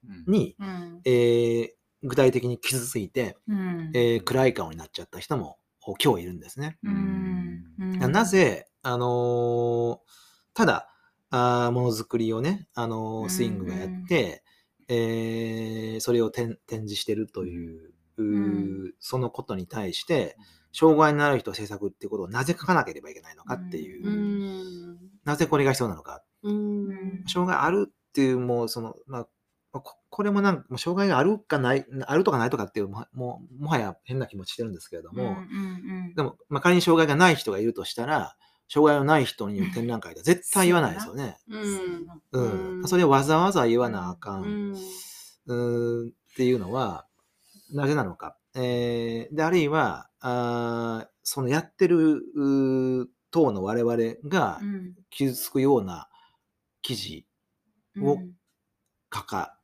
うん。に、うん。えー具体的に傷ついて、うん。えー暗い顔になっちゃった人も今日いるんですね。うん。うん。なぜ、あのーただ、あーものづくりをね、あのスイングがやって、えーそれを展展示してるという、そのことに対して、障害のある人政策っていうことをなぜ書かなければいけないのかっていう、うん。なぜこれが必要なのか。うん。障害あるっていう、もうその、まあ、ここれもなんか、障害があるかない、あるとかないとかっていう、ももうもはや変な気持ちしてるんですけれども、うんうんでも、まあ、仮に障害がない人がいるとしたら、障害のない人に展覧会では絶対言わないですよね。うん。うん。うんそれをわざわざ言わなあか。うんん。うーんっていうのは、なぜなのか。えーで、あるいは、あーそのやってる党の我々がうん。傷つくような記事うん。を書か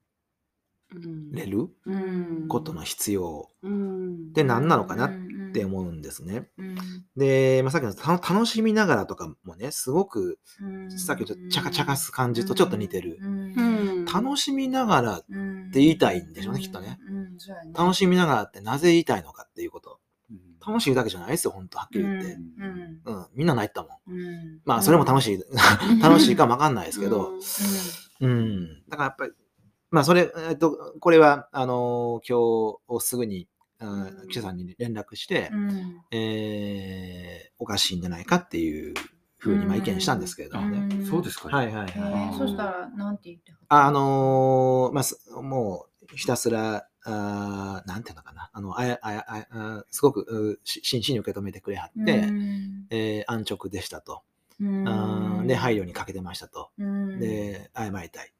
うんれるうん。ことの必要うん。で何なのかなっって思うんですね。うん。で、まあ、さっきのた楽しみながらとかもね、すごくうん。さっきちょっとチャカチャカす感じとちょっと似てる。うん楽しみながらっって言いたいんでしょうねきっとね。楽ししみながらってなぜ言いたいのかっていうこと。うん。楽しいだけじゃないですよ、本当はっきり言って。うんうん、みんな泣いてたもん。うん。まあ、それも楽しい、(laughs) 楽しいかもわかんないですけど、うん。うん。だからやっぱり、まあ、それ、えっと、これは、あの今日すぐに、あ記者さんに連絡して、うん。えーおかしいんじゃないかっていうふうに、まあ、意見したんですけれどもね。うんそうですか。はいはいえはい。ーそしたらなんて言ってああのーまあす、もう、ひたすら、あーなんていうのかな、あの、あや、あや、あやあすごく、うし真摯に受け止めてくれはって、うんえー安直でしたと。うんで、配慮にかけてましたと。うんで、謝りたい。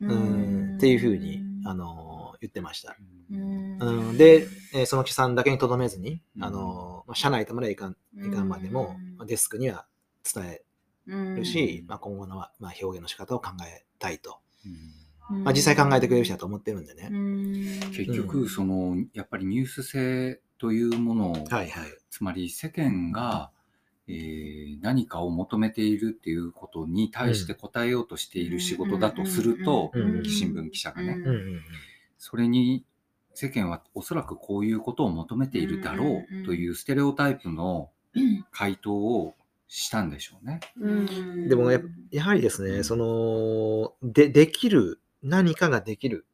ううんっていうふうに、あのー言ってました。うんうん、で、えーその記者さんだけにとどめずに、うんあのーまあ、社内とまでいかん、いかんまでも、デスクには伝えるし、まあ、今後の、まあ、表現の仕方を考えたいと。まあ、実際考えてくれる人だと思ってるんでね。結局、その、やっぱりニュース性というものを、はいはい。つまり世間が、えー何かを求めているっていうことに対して答えようとしている仕事だとすると、うんうん。新聞記者がね、うんうんうん。それに世間はおそらくこういうことを求めているだろうというステレオタイプの回答をしたんでしょうね。うんでもややはりですね、その、で、できる、何かができる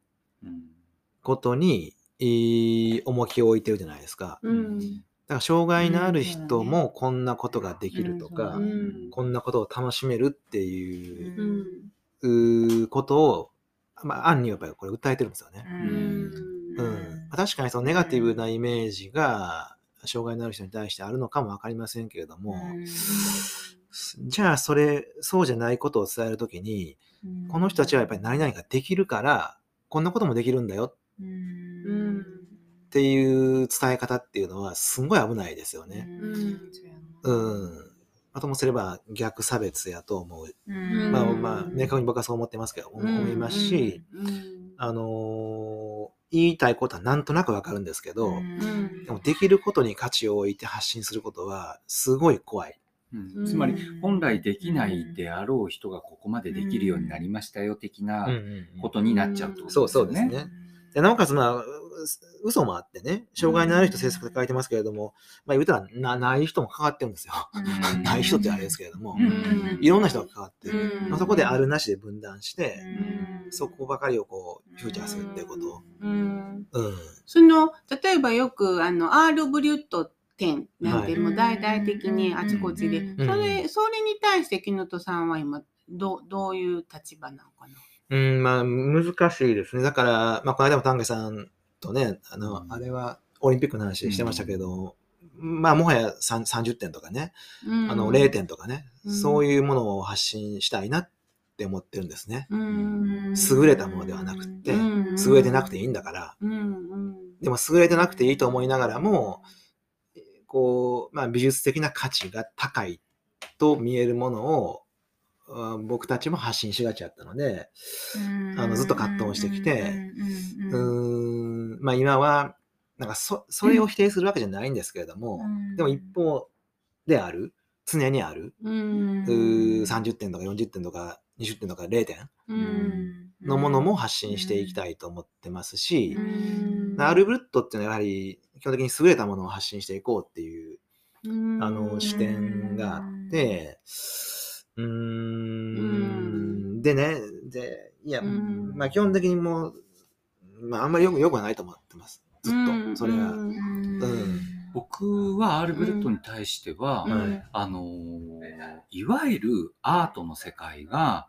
うんことに、えー重きを置いてるじゃないですか。うんだから、障害のある人もこんなことができるとか、うんうんこんなことを楽しめるっていううんうーことを、まあ、案にはやっぱりこれ訴えてるんですよね。うんうん。確かにそのネガティブなイメージが、障害のある人に対してあるのかもわかりませんけれども、じゃあそれ、そうじゃないことを伝えるときに、この人たちはやっぱり何々ができるから、こんなこともできるんだよ。うん。っていう伝え方っていうのはすんごい危ないですよね。うん。あともすれば逆差別やと思う。うん。まあまあ、明確に僕はそう思ってますけど、思いますし、うん。あのー言いたいことはなんとなくわかるんですけど、ん。でもできることに価値を置いて発信することはすごい怖い。うん。つまり本来できないであろう人がここまでできるようになりましたよ的なことになっちゃうとそうそうですよね。でなおかつ、まあ、う嘘もあってね、障害のある人政策で書いてますけれども、まあ言うたらなない人も関わってるんですよ。うん。(laughs) ない人ってあれですけれども、うん。いろんな人が関わってる。うん。まあ、そこであるなしで分断して、うんそこばかりをこう、フューチャーするってこと？うん。うん。その例えばよくあのアール・ブリュット展なんてはい。もう大々的にあちこちで、うん。それそれに対して木本さんは今どどういう立場なのかな？うん、まあ、難しいですね。だから、まあ、この間も丹下さんとね、あの、うん。あれはオリンピックの話してましたけど、まあ、もはや3 30点とかね、あの、0点とかね、うん。そういうものを発信したいなって思ってるんですね。うん。優れたものではなくって、うん。優れてなくていいんだから、でも優れてなくていいと思いながらも、こう、まあ、美術的な価値が高いと見えるものを、あ僕たちも発信しがちやったので、あのずっと葛藤してきてうーん、まあ今は、なんかそ、それを否定するわけじゃないんですけれども、でも一方である、常にある、うん。うー30点とか40点とか20点とか0点のものも発信していきたいと思ってますし、うんアルブルットっていうのはやはり基本的に優れたものを発信していこうっていうあの視点があって、うーん、でね、で、いや、まあ基本的にもう、まああんまりよく、よくはないと思ってます。ずっと、それは。うん僕はアールブレットに対しては、うん。あのーいわゆるアートの世界が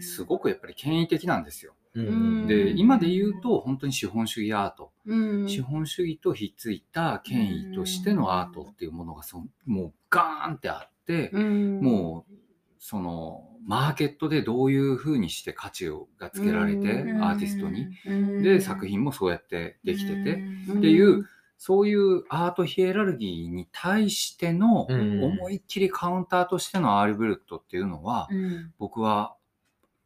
すごくやっぱり権威的なんですよ。うん。で、今で言うと本当に資本主義アート。うん。資本主義とひっついた権威としてのアートっていうものがそもうガーンってあって、うん。もうそのマーケットでどういうふうにして価値をがつけられて、うん。アーティストに。うん。で、作品もそうやってできてて、うん。っていう、そういうアートヒエラルギーに対してのうん。思いっきりカウンターとしてのアールブルットっていうのは、うん。僕は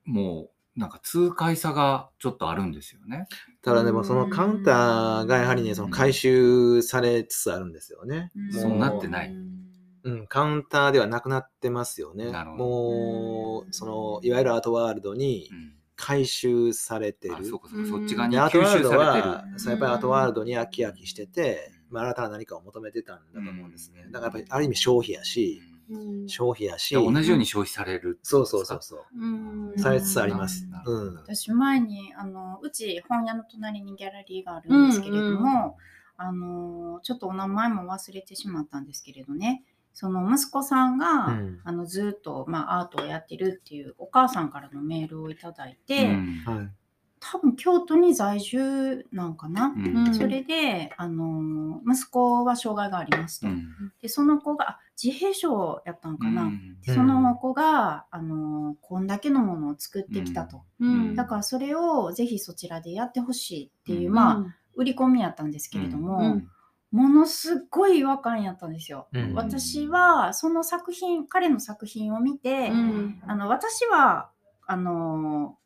もうなんか痛快さがちょっとあるんですよね。ただでもそのカウンターがやはりね、その回収されつつあるんですよね。もそうなってない。うん、カウンターではなくなってますよね。もう、その、いわゆるアートワールドにうん回収されてる。あそうかそううん。かそっち側に吸ワールド収されてる。は、そうやっぱりアートワールドに飽き飽きしてて、まあ、新たな何かを求めてたんだと思うんですね。うん。だからやっぱりある意味消費やし、うん。消費やし、同じように消費される。そうそうそうそう。うん。されつつあります。うん。私前にあのうち本屋の隣にギャラリーがあるんですけれども、あのちょっとお名前も忘れてしまったんですけれどねその息子さんが、うん。あのずっと、まあ、アートをやってるっていうお母さんからのメールをいただいて、うん。はい。多分京都に在住なんかな、うん。それであの息子は障害がありますと、うん。でその子があ自閉症やったのかな、うん。でその子があのこんだけのものを作ってきたと、うん。だからそれをぜひそちらでやってほしいっていう、うん。まあ売り込みやったんですけれども、うんものすっごい違和感やったんですよ。うん。私はその作品彼の作品を見て、うん。あの私はあの、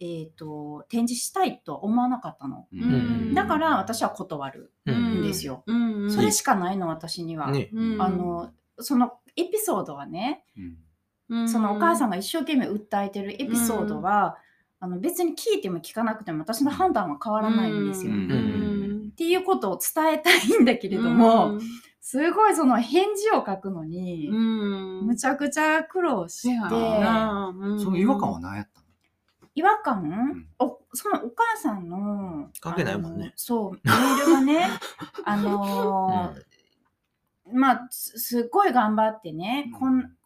えー、と展示したいとは思わなかったの。うん。だから私は断るうんんですよ。うん。それしかないの私には。ね。うん。あのそのエピソードはね、うん。そのお母さんがが一生懸命訴えてるエピソードは、あの別に聞いても聞かなくても私の判断は変わらないんですよ。うんっていうことを伝えたいんだけれども、すごいその返事を書くのに、うん。むちゃくちゃ苦労して、その違和感は何やったの？違和感、ん。おそのお母さんの関係ないもんね。そうメールがねあのーまあすすっごい頑張ってね、こん。うん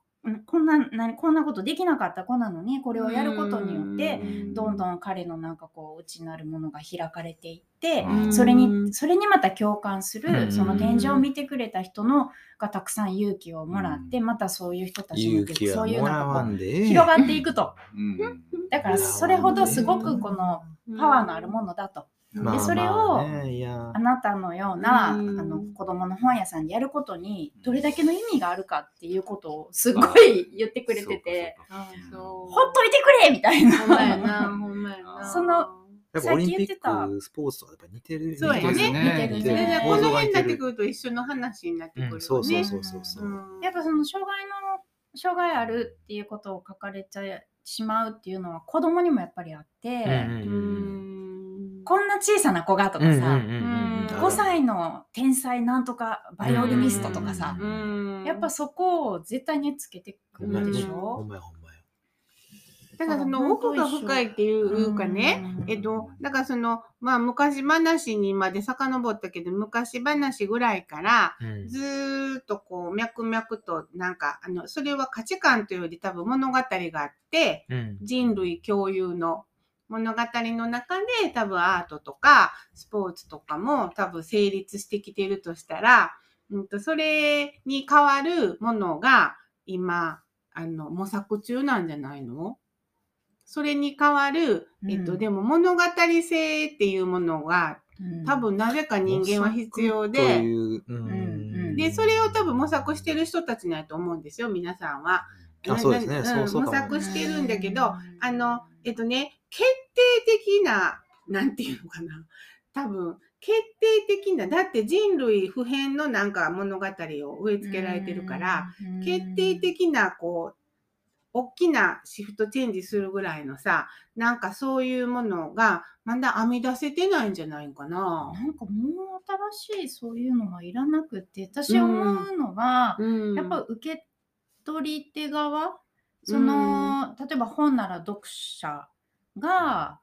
こんななこんなことできなかった子なのにこれをやることによって、どんどん彼のなんかこう内なるものが開かれていって、うんそれにそれにまた共感する、うんその展示を見てくれた人のがたくさん勇気をもらって、またそういう人たちに勇気そういうはもらなんかこうわんで。広がっていくと。うんだからそれほどすごくこのパワーのあるものだと。まあでそれをまあなたのような、うん。あの子供の本屋さんでやることにどれだけの意味があるかっていうことをすごい言ってくれてて、ほほっといてくれみたいな。そ (laughs) のやっぱオリンピさっき言ってた。ック、スポーツとかやっぱ似てる。そうやね。ね。似てるねでこの辺になってくると一緒の話になってくるよね。うんそうそうそうそうやっぱその障害の障害あるっていうことを書かれちゃしまうっていうのは子供にもやっぱりあって、うんうん。うんこんな小さな子がとかさ、うんうんうんうん5歳の天才なんとかバイオリニストとかさ、うんやっぱそこを絶対につけてくるでしょ、ほんまやほんまや。だからその奥が深いっていうかね、うんえっと、だからその、まあ昔話にまで遡ったけど、昔話ぐらいから、うん。ずーっとこう、脈々と、なんか、あの、それは価値観というより多分物語があって、うん。人類共有の物語の中で多分アートとかスポーツとかも多分成立してきてるとしたら、うんと、それに代わるものが今、あの、模索中なんじゃないの？それに代わる、えっと、うんでも物語性っていうものがうん。多分なぜか人間は必要とで、で、それを多分模索してる人たちないと思うんですよ、皆さんは。あそうですね。んそうそう模索してるんだけど、うん。あの、えっとね、決定的な、なんていうのかな。多分、決定的な、だって人類普遍のなんか物語を植え付けられてるから、、うん決定的な、こう、大きなシフトチェンジするぐらいのさ、なんかそういうものがまだ編み出せてないんじゃないかな。なんかもう新しいそういうのはいらなくて私思うのは、うんやっぱ受け取り手側その、例えば本なら読者が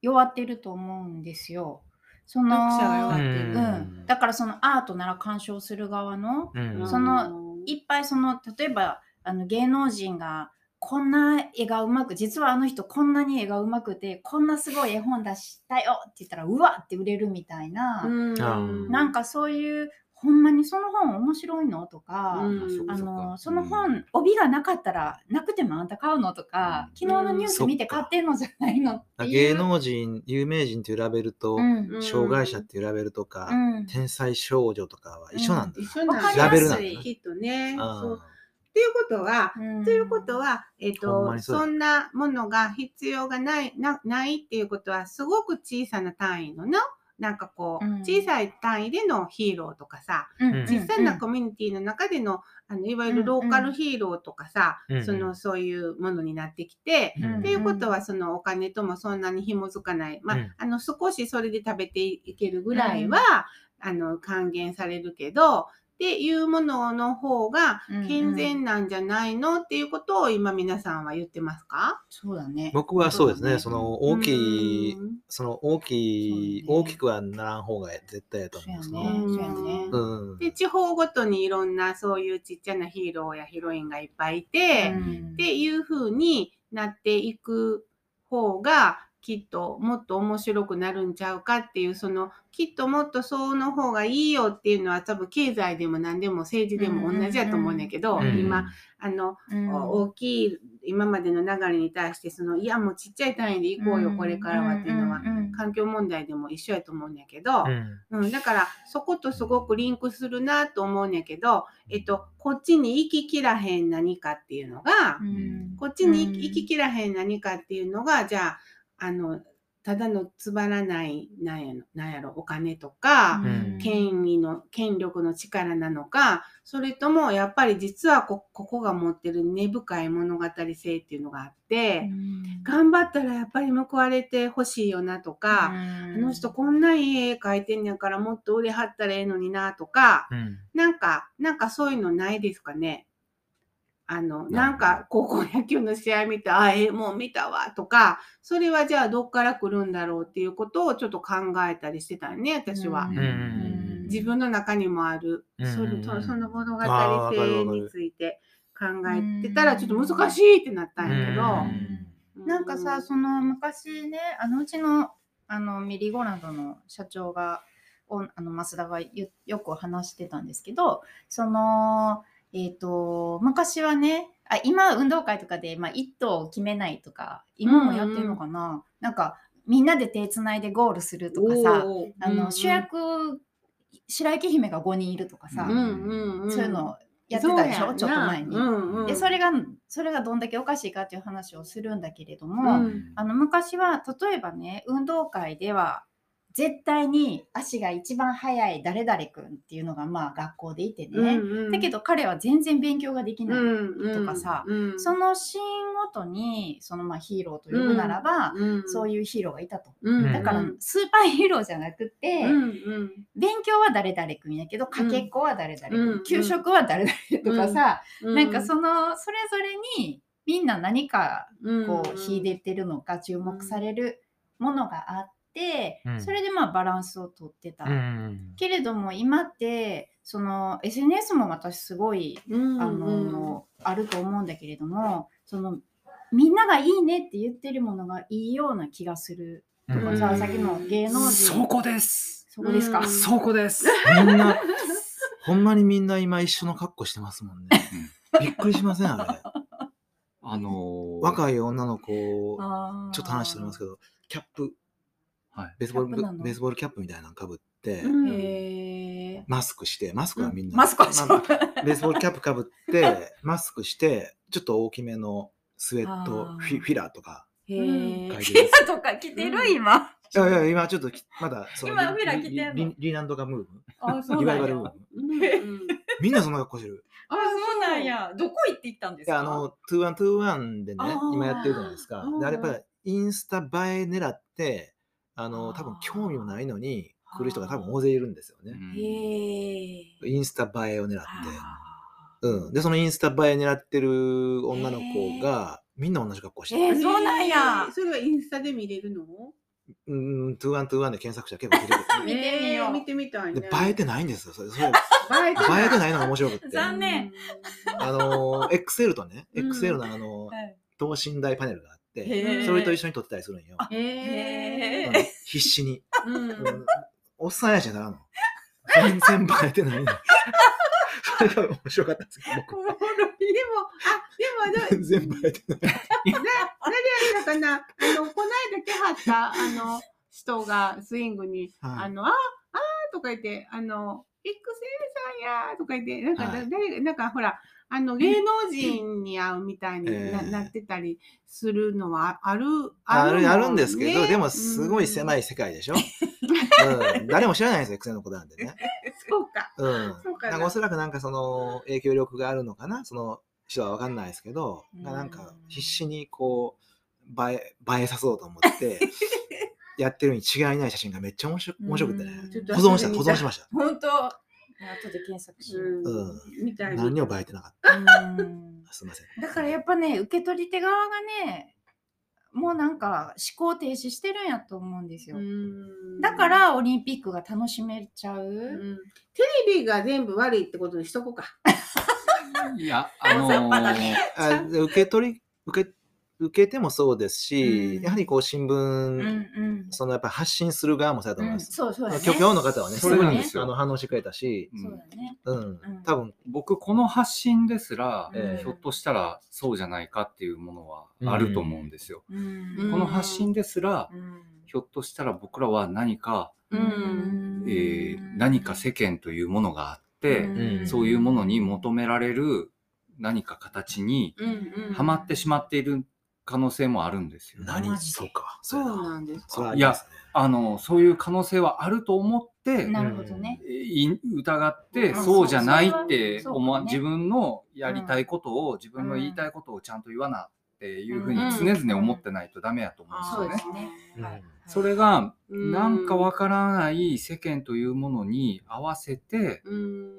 弱ってると思うんですよ。その読者が弱ってる。うん、だからそのアートなら鑑賞する側のうん。そのいっぱいその例えばあの芸能人がこんな絵がうまく実はあの人こんなに絵がうまくてこんなすごい絵本出したよって言ったらうわって売れるみたいな、うん。あなんかそういうほんまにその本面白いの？とか、うん。あのその本帯がなかったらなくてもあんた買うの？とか、うん昨日のニュース見て買ってんのじゃないのっていう。芸能人、有名人っていうラベルと、うん。うん障害者っていうラベルとか、うん。天才少女とかは一緒なんだ。一緒なんラベルな。んだきっとね。あそう。っていうことは、うん。ということは、えっ、とほんまにそそんなものが必要がないなないっていうことはすごく小さな単位のななんかこう、うん。小さい単位でのヒーローとかさ小さなコミュニティの中でのあのいわゆるローカルヒーローとかさ、うん。そのそういうものになってきて、うん。っていうことはそのお金ともそんなに紐づかない、まあうん。あの少しそれで食べていけるぐらいは、あの還元されるけどっていうものの方が健全なんじゃないのっていうことを今皆さんは言ってますか？そうだね。僕はそうですね、その大きい、うん。その大きい、大きくはならん方が絶対やと思うんですね。そうやね。うん。で地方ごとにいろんなそういうちっちゃなヒーローやヒロインがいっぱいいて、うん。っていう風になっていく方がきっともっと面白くなるんちゃうかっていうそのきっともっとその方がいいよっていうのは多分経済でも何でも政治でも同じやと思うんだけど、うん。今あの、うん。大きい今までの流れに対してそのいやもうちっちゃい単位で行こうよこれからはっていうのはん。ん。ん。環境問題でも一緒やと思うんだけど、うん。うん、だからそことすごくリンクするなと思うんやけど、えっと、こっちに行ききらへん何かっていうのが、うん。こっちに行ききらへん何かっていうのが、じゃあ、あの、ただのつまらない、なんやろ、なんやろ、お金とか、うん。権威の、権力の力なのか、それとも、やっぱり実はこ、ここが持ってる根深い物語性っていうのがあって、頑張ったらやっぱり報われてほしいよなとか、あの人こんないい絵描いてんやからもっと売れはったらええのになとか、うん。なんか、なんかそういうのないですかね？あの、ど。なんか高校野球の試合見て、あ、ええもう見たわとか、それはじゃあどっから来るんだろうっていうことをちょっと考えたりしてたよね、私は。自分の中にもある、うんそれそその物語性について考えてたらちょっと難しいってなったんやけど。うん。なんかさ、その昔ね、あのうちのあのメリーゴーランドの社長が、おあの増田がよよく話してたんですけど、その、えっ、と、昔はね、あ今運動会とかで、まあ、一頭を決めないとか、今もやってるのかな、なんかみんなで手つないでゴールするとかさ、あの、主役、白雪姫が5人いるとかさ、うんうんうん、そういうのやってたでしょ、ちょっと前に。うんうん、でそれがそれがどんだけおかしいかっていう話をするんだけれども、うん。あの昔は例えばね運動会では絶対に足が一番速い誰々君っていうのがまあ学校でいてね、だけどど彼は全然勉強ができない、うんうんとかさうん。そのシーン元にそのまあヒーローと呼ぶならば、うんそういうヒーローがいたと。うんだからうんスーパーヒーローじゃなくて、うんうん。勉強は誰々君やけどかけっこは誰々君、うん給食は誰々とかさ、うんなんかそのそれぞれにみんな何かこううん秀でてるのか注目されるものがあって、うんそれでまあバランスをとってた。うんけれども今ってその SNS も私すごいうんあの、あると思うんだけれどもそのみんながいいねって言ってるものがいいような気がするとうんこさ、さっきの芸能人そこです。そこですか、うんそこです。みんな、ほんまにみんな今一緒の格好してますもんね。びっくりしませんあれ。あのー若い女の子、ちょっと話しておりますけど、キャップ、はい。ベースボールキャップベースボールキャップみたいなのかぶって、マスクして、マスクはみんな、マスクはそうまあベースボールキャップかぶって、(laughs) マスクして、ちょっと大きめのスウェットフィフィラーとか。へうん。ーとか着てる？今。いやいや、今ちょっときまだその今フィラー着てんの？リナンドがムーブ？リバ。イバルムーブ？みんなそんな格好してる。あ、そうなんや。どこ行って行ったんですか？いや、あの、2121でね今やってるじゃないですか。あれやっぱりインスタ映え狙って、あの、多分興味もないのに来る人が多分大勢いるんですよね。インスタ映えを狙って。あうん。で、そのインスタ映え狙ってる女の子が、みんな同じ格好してる。えーそうなんやえーそれはインスタで見れるの？うん、2121で検索したら結構出てくる。(laughs) 見てみようえー見てみたいね。で、映えてないんですよ。それ、それ映映えてないのが面白くって。残念あの、XL とね、うん XL のあの、はい等身大パネルがあって、へーそれと一緒に撮ってたりするんよ。必死に。うんうんおっさんやしならんの。全然映えてないの。それが面白かったんですけど、僕。でも、あ、でも、全然映えてない。な、何やったかな、あの、こないだ来はった、あの、人がスイングに、はいあの、あ、あーとか言って、あの、エクセルさんやーとか言って、なんか、はいなんかほら、あの、芸能人に会うみたいにな,、ええなってたりするのはある、ある、ねあるんですけど、でもすごい狭い。い世界でしょ？うん、誰も知らないんですよ、XL のことなんでね。(laughs) そうか。うん。そうかななんかおそらくなんかその影響力があるのかな、その人はわかんないですけど、うんがなんか必死にこう、映え、映えさそうと思って、(laughs) やってるに違いない写真がめっちゃ面白面白くてね保存した保存しました。本当。後で検索しよう。うん。みたいな。何にも映えてなかった。うん (laughs) すみません。だからやっぱね、受け取り手側がね、もうなんか思考停止してるんやと思うんですよ。うんだか、らオリンピックが楽しめちゃう。うんテレビが全部悪いってことにしとこうか。いや、(laughs) あのー (laughs) ねあで受け取り、受け、受けてもそうですし、うん。やはりこう新聞、うんうん。そのやっぱ発信する側もそうだと思いうんます。そうそうだね。今日今日の方はね、それなんですよあの反応してくれたし、うん。そうだね。うん、うん。多分、僕この発信ですら、ええ。ひょっとしたらそうじゃないかっていうものはあると思うんですよ。うん。この発信ですら、うん。ひょっとしたら僕らは何か、うん。えー何か世間というものがあって、うん。そういうものに求められる何か形にうんうん。はまってしまっている可能性もあるんですよ。何？マジでそうか。そうやなんですか。ありますね。あの、そういう可能性はあると思って、なるほどね。い疑って、うんそうじゃないってそう思わ、そうね自分のやりたいことを、自分の言いたいことをちゃんと言わなっていうふうにうん常々思ってないとダメやと思うんですよね。そうですね。うんはいそれが、うんなんかわからない世間というものに合わせてうん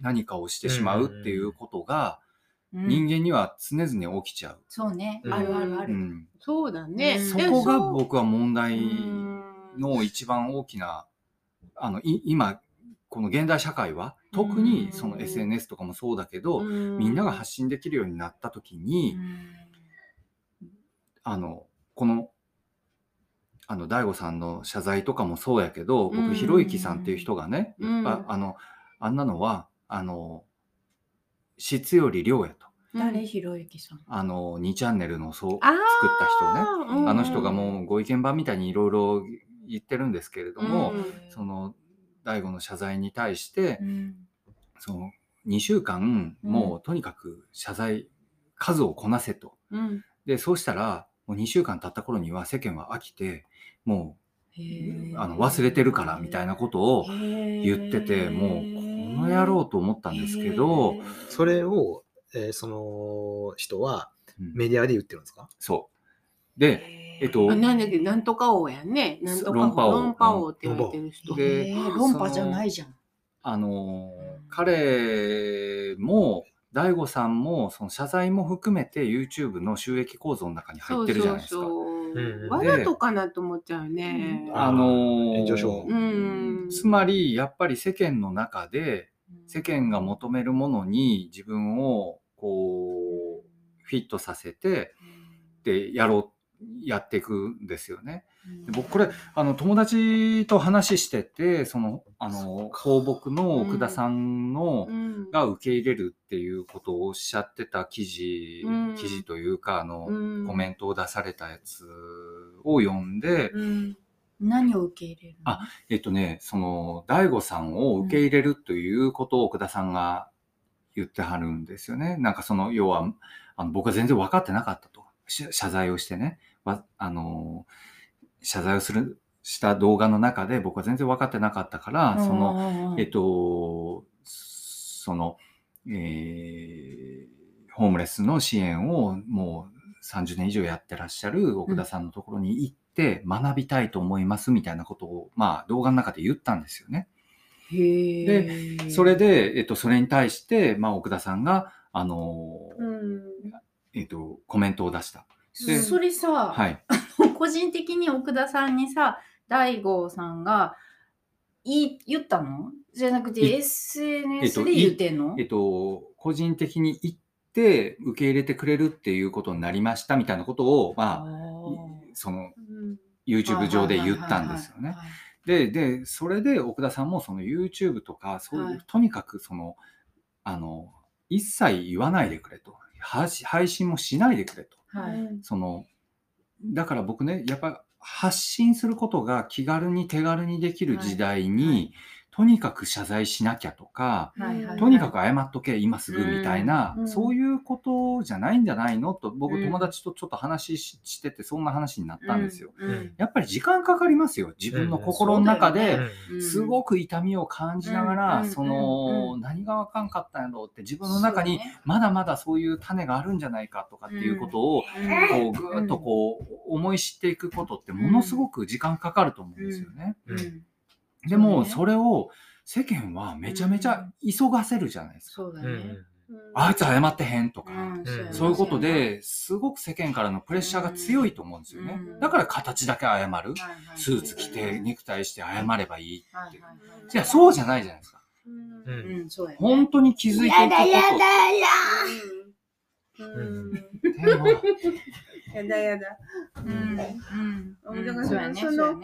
何かをしてしまうっていうことが、うん人間には常々起きちゃう。そうね。うん。あるあるある。うん。そうだね。うん。そでこが僕は問題うんの一番大きな、あの、い今、この現代社会は、特にそのうん SNS とかもそうだけど、うん。みんなが発信できるようになった時に、あの、この、あの、大悟さんの謝罪とかもそうやけど、うん。僕、ひろゆきさんっていう人がね、うあの、あんなのは、あの、質より量やと。誰ひろゆきさん？あの、2チャンネルのそう、作あーった人ね。うんあの人がもうご意見番みたいにいろいろ言ってるんですけれども、うんその、大悟の謝罪に対してう、んその、2週間、もうとにかく謝罪、数をこなせと。うんで、そうしたら、もう2週間経った頃には世間は飽きて、もへう、ーあの、忘れてるからみたいなことを言ってて、もう、この野郎と思ったんですけど、それを、えーその人は、うんメディアで言ってるんですか？そう。で、えっとあなんだっけ、なんとか王やんね。なんとか論破王論破王って言われてる人。でえー論破じゃないじゃん。あのー彼も、大悟さんも、その謝罪も含めて YouTube の収益構造の中に入ってるじゃないですか。わざとかなと思っちゃうね。あのー。つまり、やっぱり世間の中で、世間が求めるものに自分を、こう、フィットさせて、で、やろう、やっていくんですよね。で僕これあの友達と話しててそのあの放牧の奥田さんの、うん。が受け入れるっていうことをおっしゃってた記事、うん。記事というかあの、うん。コメントを出されたやつを読んで、うん。何を受け入れるの？あえっとねその大悟さんを受け入れるということを奥田さんが言ってはるんですよね。なんかその要はあの僕は全然分かってなかったと。し謝罪をしてねわあの謝罪をするした動画の中で僕は全然分かってなかったから、その、えっと、その、えーホームレスの支援をもう30年以上やってらっしゃる奥田さんのところに行って学びたいと思いますみたいなことを、まあ動画の中で言ったんですよね。へえ。それで、えっと、それに対して、まあ奥田さんが、あの、うん。えっと、コメントを出した。でそれさ、はい。(laughs) 個人的に奥田さんにさ、大悟さんがいい言ったの？じゃなくてい SNS で言ってんの、えっと、個人的に行って受け入れてくれるっていうことになりましたみたいなことを、まあ、そのうん。YouTube 上で言ったんですよね。で、で、それで奥田さんもその YouTube とか、そういう、はいとにかくその、あの、一切言わないでくれと。配信配信もしないでくれと。はい。その、だから僕ね、やっぱ発信することが気軽に手軽にできる時代に、とにかく謝罪しなきゃとか、はいはいとにかく謝っとけ、今すぐみたいな、うんそういうことじゃないんじゃないの？と、僕うん。友達とちょっと話ししてて、そんな話になったんですよ。うんやっぱり時間かかりますよ。自分の心の中で、うんうん。すごく痛みを感じながら、うんそうんの、うん。何があかんかったんやろうって自分の中にまだまだそういう種があるんじゃないかとかっていうことを、こうぐーっとこう思い知っていくことってものすごく時間かかると思うんですよね。でもそれを世間はめちゃめちゃ急がせるじゃないですか。そうだね。うんあいつ謝ってへんとか、うんそういうことで、すごく世間からのプレッシャーが強いと思うんですよね。うん。だから形だけ謝る。スーツ着て、ネクタイして謝ればいいって。いや、そうじゃないじゃないですか。本当に気づいていくことうんでもや (laughs) だやだ。うん。うん。だからそうやね。そのそもそも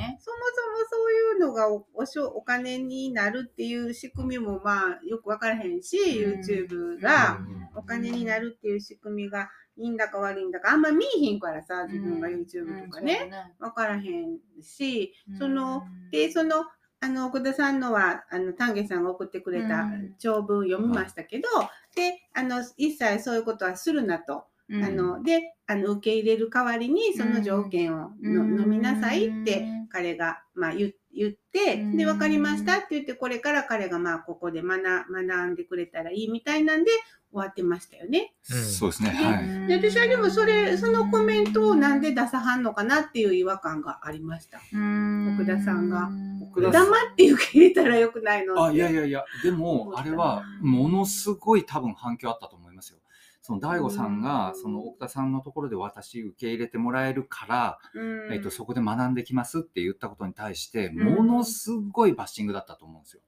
そういうのがおおしょお金になるっていう仕組みもまあよくわからへんし、うん YouTube がお金になるっていう仕組みがいいんだか悪いんだかあんま見えへんからさ、自分が YouTube とかね、わからへんし、その、で、その、あの、奥田さんのは、あの、丹下さんが送ってくれたうん。長文読みましたけど、で、あの、一切そういうことはするなと。うん、あの、で、あの、受け入れる代わりに、その条件をの、うん。飲みなさいって、彼が、まあ、言言って、うん。で、わかりましたって言って、これから彼が、まあ、ここで学学んでくれたらいいみたいなんで、終わってましたよね。そうですね。はい。で、私はでも、それ、そのコメントをなんで出さはんのかなっていう違和感がありました。奥田さんが黙って受け入れたらよくないのあ。いやいやいや、でも、あれは、ものすごい多分反響あったと思いますよ。その大悟さんが、うんその奥田さんのところで私受け入れてもらえるから、うんえっと、そこで学んできますって言ったことに対して、んものすごいバッシングだったと思うんですよ。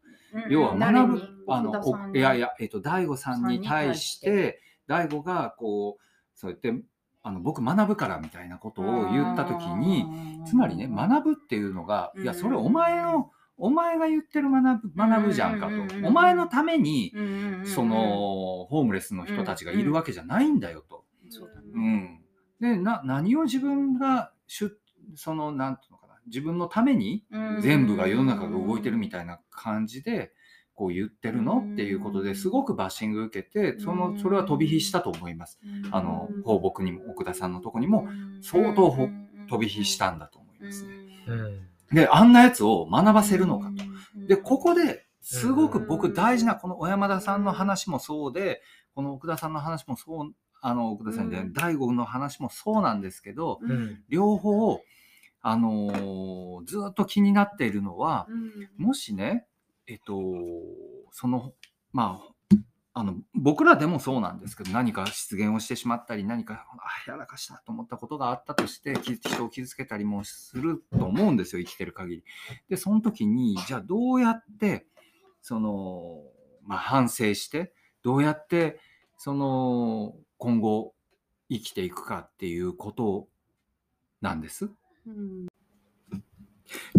うん要は学ぶあの、いやいや、えっと、大悟さんに対して、大悟がこう、そうやって、あの、僕学ぶからみたいなことを言ったときに、つまりね、学ぶっていうのが、いや、それお前の、お前が言ってる学ぶ、学ぶじゃんかうんうんうんうん。と。お前のために、うんうんうんうん。そ、の、ホームレスの人たちがいるわけじゃないんだよと。そうだね。うん。で、な、何を自分が、しゅ、その、なんていう自分のために、全部が世の中が動いてるみたいな感じで、こう言ってるの？っていうことですごくバッシング受けて、その、それは飛び火したと思います。あの、放牧にも、奥田さんのとこにも、相当ほ飛び火したんだと思いますね。うん。で、あんなやつを学ばせるのかと。とで、ここですごく僕大事なこの小山田さんの話もそうで、この奥田さんの話もそう、あの奥田さんで、うん。大悟の話もそうなんですけどうん。両方あのーずっと気になっているのはうんもしねえっとそのまああの僕らでもそうなんですけど何か失言をしてしまったり何かあやらかしたと思ったことがあったとしてき人を傷つけたりもすると思うんですよ生きてる限り。でその時にじゃあどうやってその、まあ、反省してどうやってその今後生きていくかっていうことなんです？うん。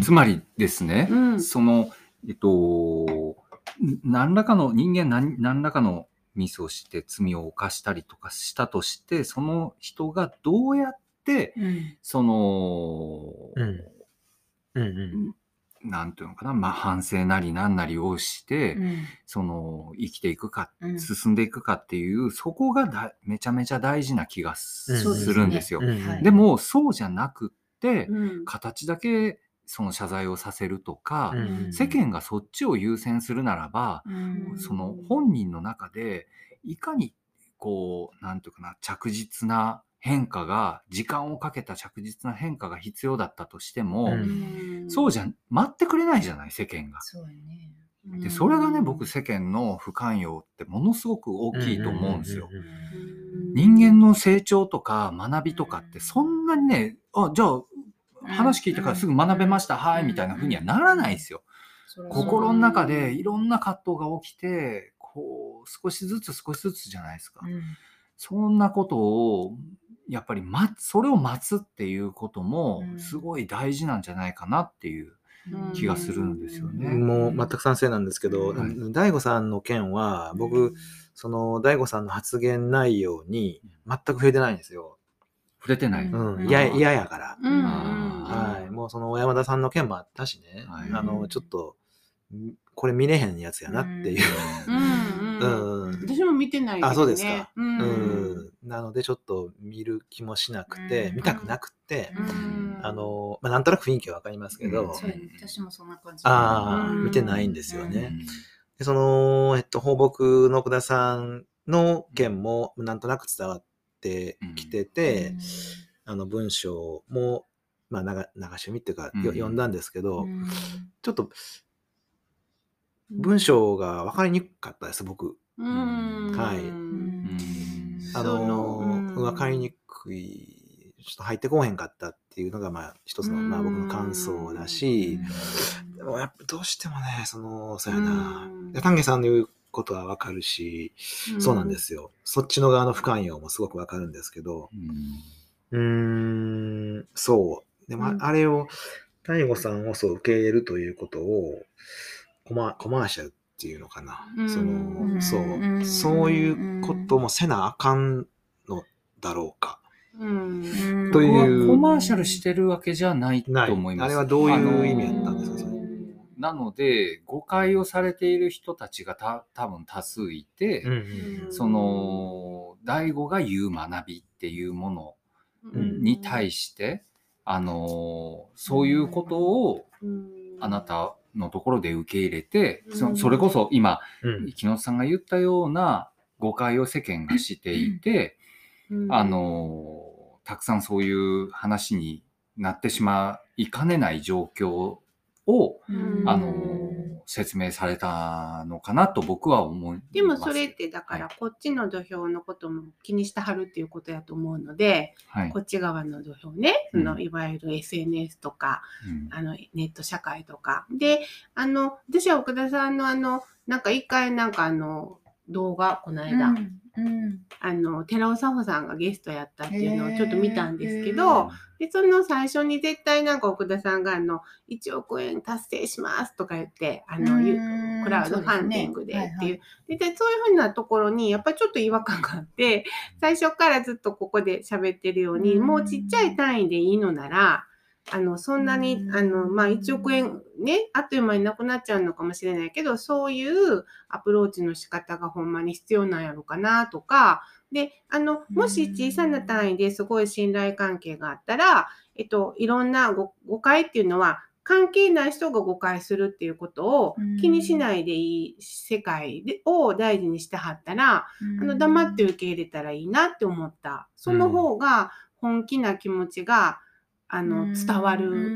つまりですね、うん。その、えっと、ん何らかの人間何何らかのミスをして罪を犯したりとかしたとして、その人がどうやって、うん。その、うん。うんうん。なんていうのかな、まあ反省なりなんなりをして、うん。その生きていくか、うん。進んでいくかっていう、そこがだめちゃめちゃ大事な気がす,、るんですよ。うんはい。でも、そうじゃなく形だけその謝罪をさせるとか、うん。世間がそっちを優先するならば、うん。その本人の中でいかにこうなんていうかな着実な変化が時間をかけた着実な変化が必要だったとしても、うん。そうじゃ待ってくれないじゃない世間が。でそれがね僕世間の不寛容ってものすごく大きいと思うんですよ。人間の成長とか学びとかってそんなにねあじゃあ話聞いてからすぐ学べました、はいみたいな風にはならないですよ。心の中でいろんな葛藤が起きてこう少しずつ少しずつじゃないですか、うん。そんなことをやっぱり待つそれを待つっていうこともうん。すごい大事なんじゃないかなっていう気がするんですよね。もう全く賛成なんですけど、はい大悟さんの件は僕、その大悟さんの発言内容に全く触れてないんですよ。触れてない。うん。うん、嫌嫌やから。うんはい、もうその小山田さんの件もあったしね、はい。あのちょっとんこれ見れへんやつやなっていう。うん。うんうん。私も見てないね。あそうですか。ううん。ん、なのでちょっと見る気もしなくて、うん。見たくなくて、うん。あのまあ、なんとなく雰囲気はわかりますけど、私もそんな感じ。ああ、うん見てないんですよね。うん。でその、えっと、放牧の奥田さんの件もなんとなく伝わってきてて、あの文章も、まあ、流流し読みっていうか、ようん。読んだんですけど、うん。ちょっと文章が分かりにくかったです、僕。うん。はい。うん。あそのの、うん。分かりにくい、ちょっと入ってこうへんかったっていうのが、まあ、一つの、まあ、僕の感想だし、でもやっぱどうしてもね、その、そうやな。うん。で丹下さんの言うことは分かるし、そうなんですよ。そっちの側の不寛容もすごく分かるんですけど、うんん、そう。でも、あれを、大悟さんをそう受け入れるということを、コマコマーシャルっていうのかな。うんその、そうう。んそういうこともせなあかんのだろうか。うんというコマーシャルしてるわけじゃないとない。思います。あれはどういう意味やったんですか。なので誤解をされている人たちがた多分多数いて、うんその大悟が言う学びっていうものうん。に対して、あのそういうことをうん。あなたのところで受け入れて、うん。そそれこそ今うん。木下さんが言ったような誤解を世間がしていて、うん。あのたくさんそういう話になってしまいかねない状況をうん。あの説明されたのかなと僕は思います。でもそれってだからこっちの土俵のことも気にしてはるっていうことやと思うので、はい。こっち側の土俵ね、そのうんいわゆる SNS とか、うん。あのネット社会とか。で、あの、私は奥田さんのあの、なんか一回なんかあの、動画、この間、うんあの、寺尾佐穂さんがゲストやったっていうのをちょっと見たんですけへど、で、その最初に絶対なんか奥田さんがあの、1億円達成しますとか言って、あの、ゆクラウドファンディングでっていう。ででそういうふうなところに、やっぱりちょっと違和感があって、最初からずっとここで喋ってるように、うん。もうちっちゃい単位でいいのなら、あの、そんなに、うん。あの、まあ、1億円ね、あっという間になくなっちゃうのかもしれないけど、そういうアプローチの仕方がほんまに必要なんやろかなとか、で、あの、もし小さな単位ですごい信頼関係があったら、えっと、いろんな誤誤解っていうのは関係ない人が誤解するっていうことをうん。気にしないでいい世界でを大事にしてはったら、あの黙って受け入れたらいいなって思った。その方が本気な気持ちがあの、伝わる、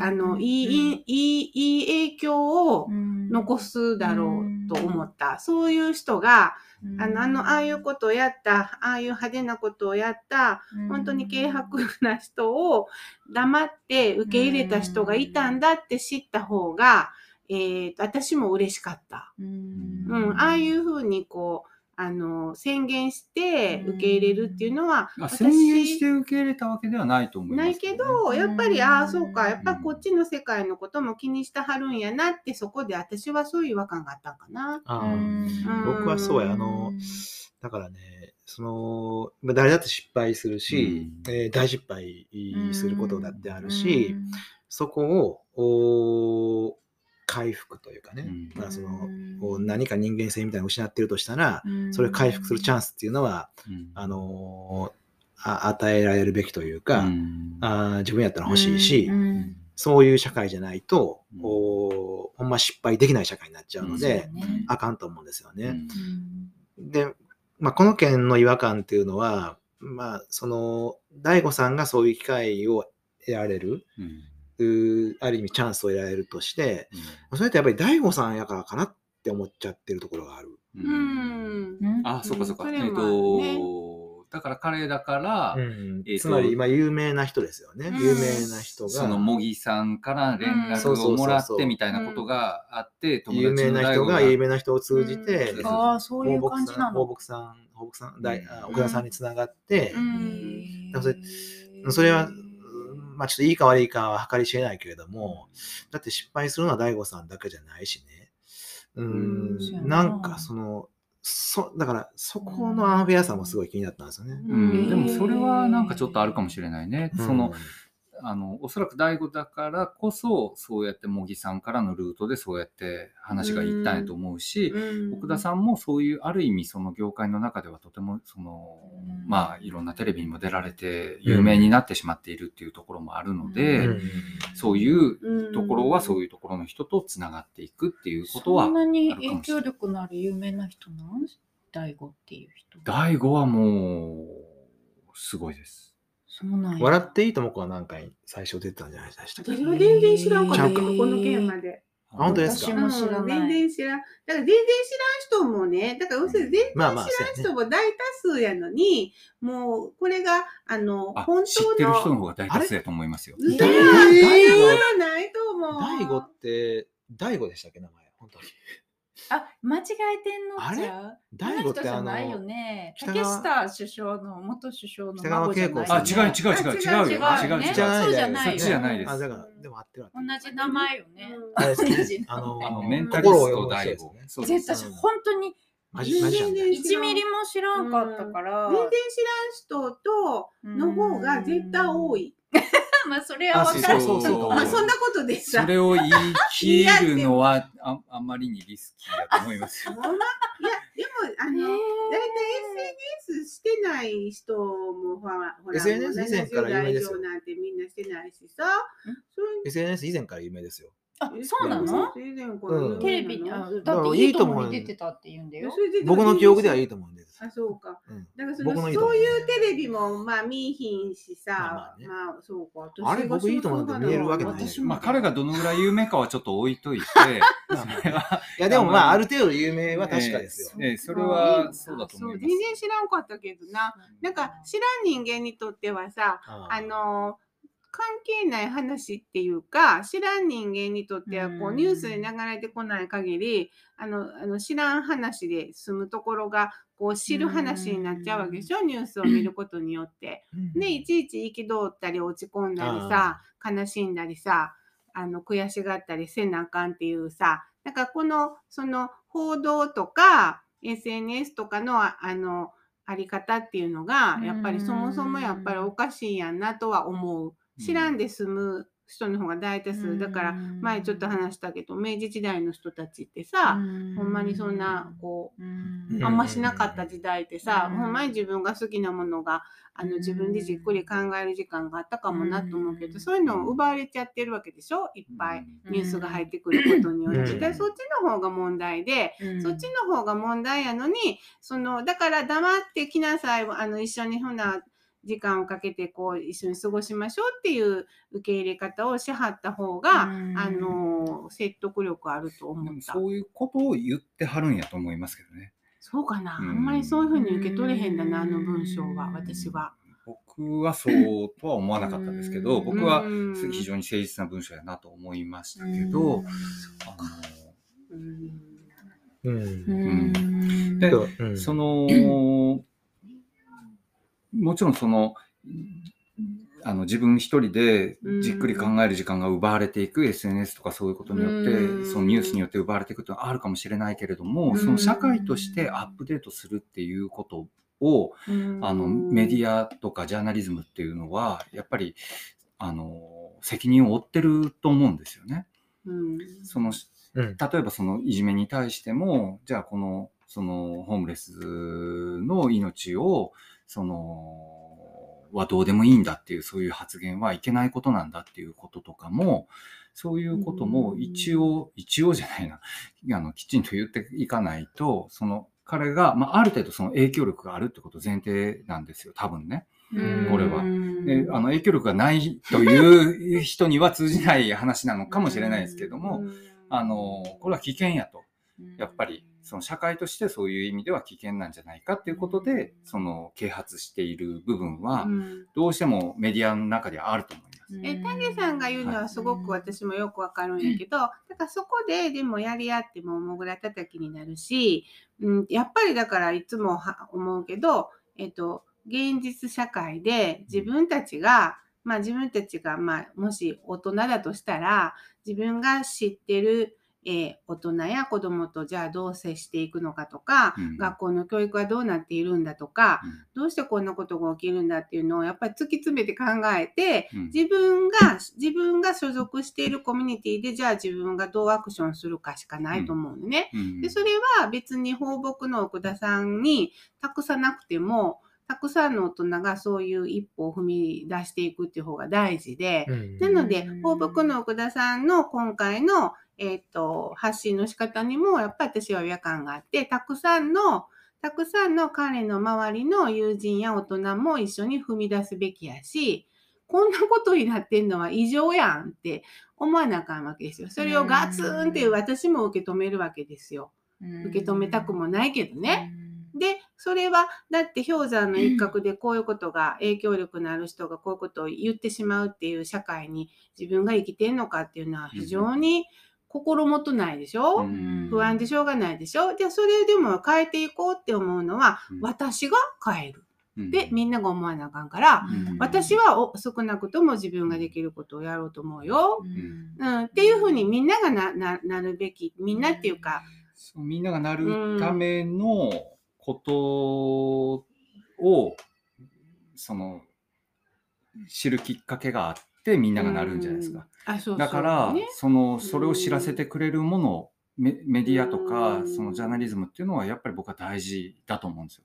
あの、いい、いい、いい影響を残すだろうと思った。そういう人が、あの、あの、ああいうことをやった、ああいう派手なことをやった、本当に軽薄な人を黙って受け入れた人がいたんだって知った方が、えー、私も嬉しかった。うん、ああいうふうにこう、あの、宣言して受け入れるっていうのは、あ宣言して受け入れたわけではないと思います、ないけど、やっぱり、ああ、そうか、やっぱうん。こっちの世界のことも気にしてはるんやなって、そこで私はそういう違和感があったんかな。あー。うん。僕はそうや、あの、だからね、その、まあ誰だって失敗するし、うん。えー大失敗することだってあるし、そこを、回復というかね、うん。まあその、こう何か人間性みたいなのを失ってるとしたら、それを回復するチャンスっていうのは、うん。あのーあ与えられるべきというか、うん。あー自分やったら欲しいし、うん。そういう社会じゃないと、うん。おほんま失敗できない社会になっちゃうので、あかんと思うんですよね。うん。で、まあ、この件の違和感っていうのは、まあ、その、大悟さんがそういう機会を得られる、うんある意味チャンスを得られるとして、それってやっぱり大悟さんやからかなって思っちゃってるところがある。ううん。ん。あ、そうかそうか。それえっと、だから彼だから、うん。えーとつまり、まあ、有名な人ですよね。うん。有名な人が。その茂木さんから連うん絡をもらってみたいなことがあって、友有名達のな人が有名な人を通じて、うん。ああ、そういう感じなの。放牧さん、放牧さん、大あ奥田さんにつながって、うん。だからそそれは、うんまあちょっといいか悪いかは計り知れないけれども、だって失敗するのは大悟さんだけじゃないしね。ううんんななんかその、そ、だからそこのアンフェアさもすごい気になったんですよね。うんうんでもそれはなんかちょっとあるかもしれないね。うんその、あの、おそらく大悟だからこそ、そうやって茂木さんからのルートでそうやって話がいったんやと思うし、奥田さんもそういう、ある意味その業界の中ではとても、その、うん。まあいろんなテレビにも出られて有名になってしまっているっていうところもあるので、うん。そういううん。ところはそういうところの人とつながっていくっていうことはそん、なに影響力のある有名な人なん？大悟っていう人。大悟はもう、すごいです。そうなんや。笑っていいとも子は何回最初出てたんじゃないでしたっけ？私は全然知らんかったけど、ちゃんとこの件まで。あ本当ですか？私も知らうんない。全然知らん。だから全然知らん人もね、だから要するに全然知らんまあまあ、人も大多数やのに、もうこれが、あの、あ本知っ当の。てる人の方が大多数やと思いますよ。いや大ー、大大悟悟はないと思う。大悟って、大悟でしたっけ名前？本当に。あ、間違えてんのあれ？じゃう大悟ってあのあの人じゃないよね。北竹川下首相の元首相の北川孫じゃないよね。あ、違う違う違う違うよ。違う違う違う違う。ねそうじゃないそっちじゃないですあ、だから、でも合ってる合って同る。じ名前よね。あれですね同じあのあの、メンタリスト大悟。そうです絶対本当にマジ、マジなんだよ。1ミリも知らんかったから。全然知らん人と、の方が絶対多い。まあ、それはあ分かる。そうそまあ、そんなことでさ。それを言い切るのはああまりにリスキーだと思います (laughs) いや、でも、あの、大体 SNS してない人もほら、ほら、SNS 以前から有名ですよ70代以上なんてみんなしてないしさ。そういう SNS 以前から有名ですよ。あ、そうなの？テレビに、あだからだっていいともに出てたって言うんだよ。僕の記憶ではいいと思うんです。あ、そうか。うん。だからその僕のいいと思そういうテレビもまあ見いひんしさ、まあままあね。あそうか。あれ僕いいと思う。んだ見えるわけない私も。まあ彼がどのぐらい有名かはちょっと置いといて、まあまあそれは、いや、でもまあ、ある程度有名は確かですよ。ええそれはそうだと思います。全然知らんかったけどな。なんか知らん人間にとってはさ、ああ。の関係ない話っていうか知らん人間にとってはこううんニュースで流れてこない限りあのあの知らん話で済むところがこう知る話になっちゃうわけでしょニュースを見ることによって。でいちいち憤ったり落ち込んだりさ悲しんだりさあの悔しがったりせなあかんっていうさなんかこのその報道とか SNS とかのああのあり方っていうのがやっぱりそもそもやっぱりおかしいやんなとは思う。知らんで済む人の方が大多数だから前ちょっと話したけど明治時代の人たちってさ、ほんまにそんなこう、あんましなかった時代ってさ、ほんまに自分が好きなものがあの自分でじっくり考える時間があったかもなと思うけど、そういうのを奪われちゃってるわけでしょ？いっぱいニュースが入ってくることによって。でそっちの方が問題で、そっちの方が問題やのにそのだから黙ってきなさいあの一緒にほな時間をかけてこう一緒に過ごしましょうっていう受け入れ方をしはった方が、あの説得力あると思った。そういうことを言ってはるんやと思いますけどね。そうかな、あんまりそういうふうに受け取れへんだな、あの文章は、私は。僕はそうとは思わなかったんですけど、僕は非常に誠実な文章やなと思いましたけど、あの、うん。で、その、もちろんその、あの自分一人でじっくり考える時間が奪われていく SNS とかそういうことによってそのニュースによって奪われていくというのはあるかもしれないけれどもその社会としてアップデートするっていうことをあのメディアとかジャーナリズムっていうのはやっぱりあの責任を負ってると思うんですよね。その例えばそのいじめに対してもじゃあこのそのホームレスの命をその、はどうでもいいんだっていう、そういう発言はいけないことなんだっていうこととかも、そういうことも一応、一応じゃないな、(laughs) あの、きちんと言っていかないと、その、彼が、まあ、ある程度その影響力があるってこと前提なんですよ、多分ね。これは。であの影響力がないという人には通じない話なのかもしれないですけども、あの、これは危険やと。やっぱりその社会としてそういう意味では危険なんじゃないかっていうことで、その啓発している部分は、どうしてもメディアの中ではあると思います。え、谷さんが言うのはすごく私もよくわかるんやけど、だからそこででもやり合ってももぐら叩きになるし、うん、やっぱりだからいつも思うけど、えっと、現実社会で自分たちが、まあ自分たちが、まあもし大人だとしたら、自分が知ってるえー、大人や子どもとじゃあどう接していくのかとか、うん、学校の教育はどうなっているんだとか、うん、どうしてこんなことが起きるんだっていうのをやっぱり突き詰めて考えて、うん、自分が自分が所属しているコミュニティでじゃあ自分がどうアクションするかしかないと思うのね。でそれは別に放牧の奥田さんに託さなくてもたくさんの大人がそういう一歩を踏み出していくっていう方が大事で、なので放牧の奥田さんの今回のえっ、ー、と、発信の仕方にも、やっぱり私は違和感があって、たくさんの、たくさんの彼の周りの友人や大人も一緒に踏み出すべきやし、こんなことになってんのは異常やんって思わなあかんわけですよ。それをガツンって私も受け止めるわけですよ。受け止めたくもないけどね。で、それは、だって氷山の一角でこういうことが、影響力のある人がこういうことを言ってしまうっていう社会に自分が生きてんのかっていうのは非常に、心もとないでしょ、うん、不安でしょうがないでしょ？じゃあそれでも変えていこうって思うのは、うん、私が変える。で、みんなが思わなあかんから、うん、私は少なくとも自分ができることをやろうと思うよ。うん、っていうふうにみんながなるべき、みんなっていうか。そうみんながなるためのことを、その、知るきっかけがあっってみんながなるんじゃないですか。あそうだから、そのそれを知らせてくれるものメメディアとかそのジャーナリズムっていうのはやっぱり僕は大事だと思うんですよ。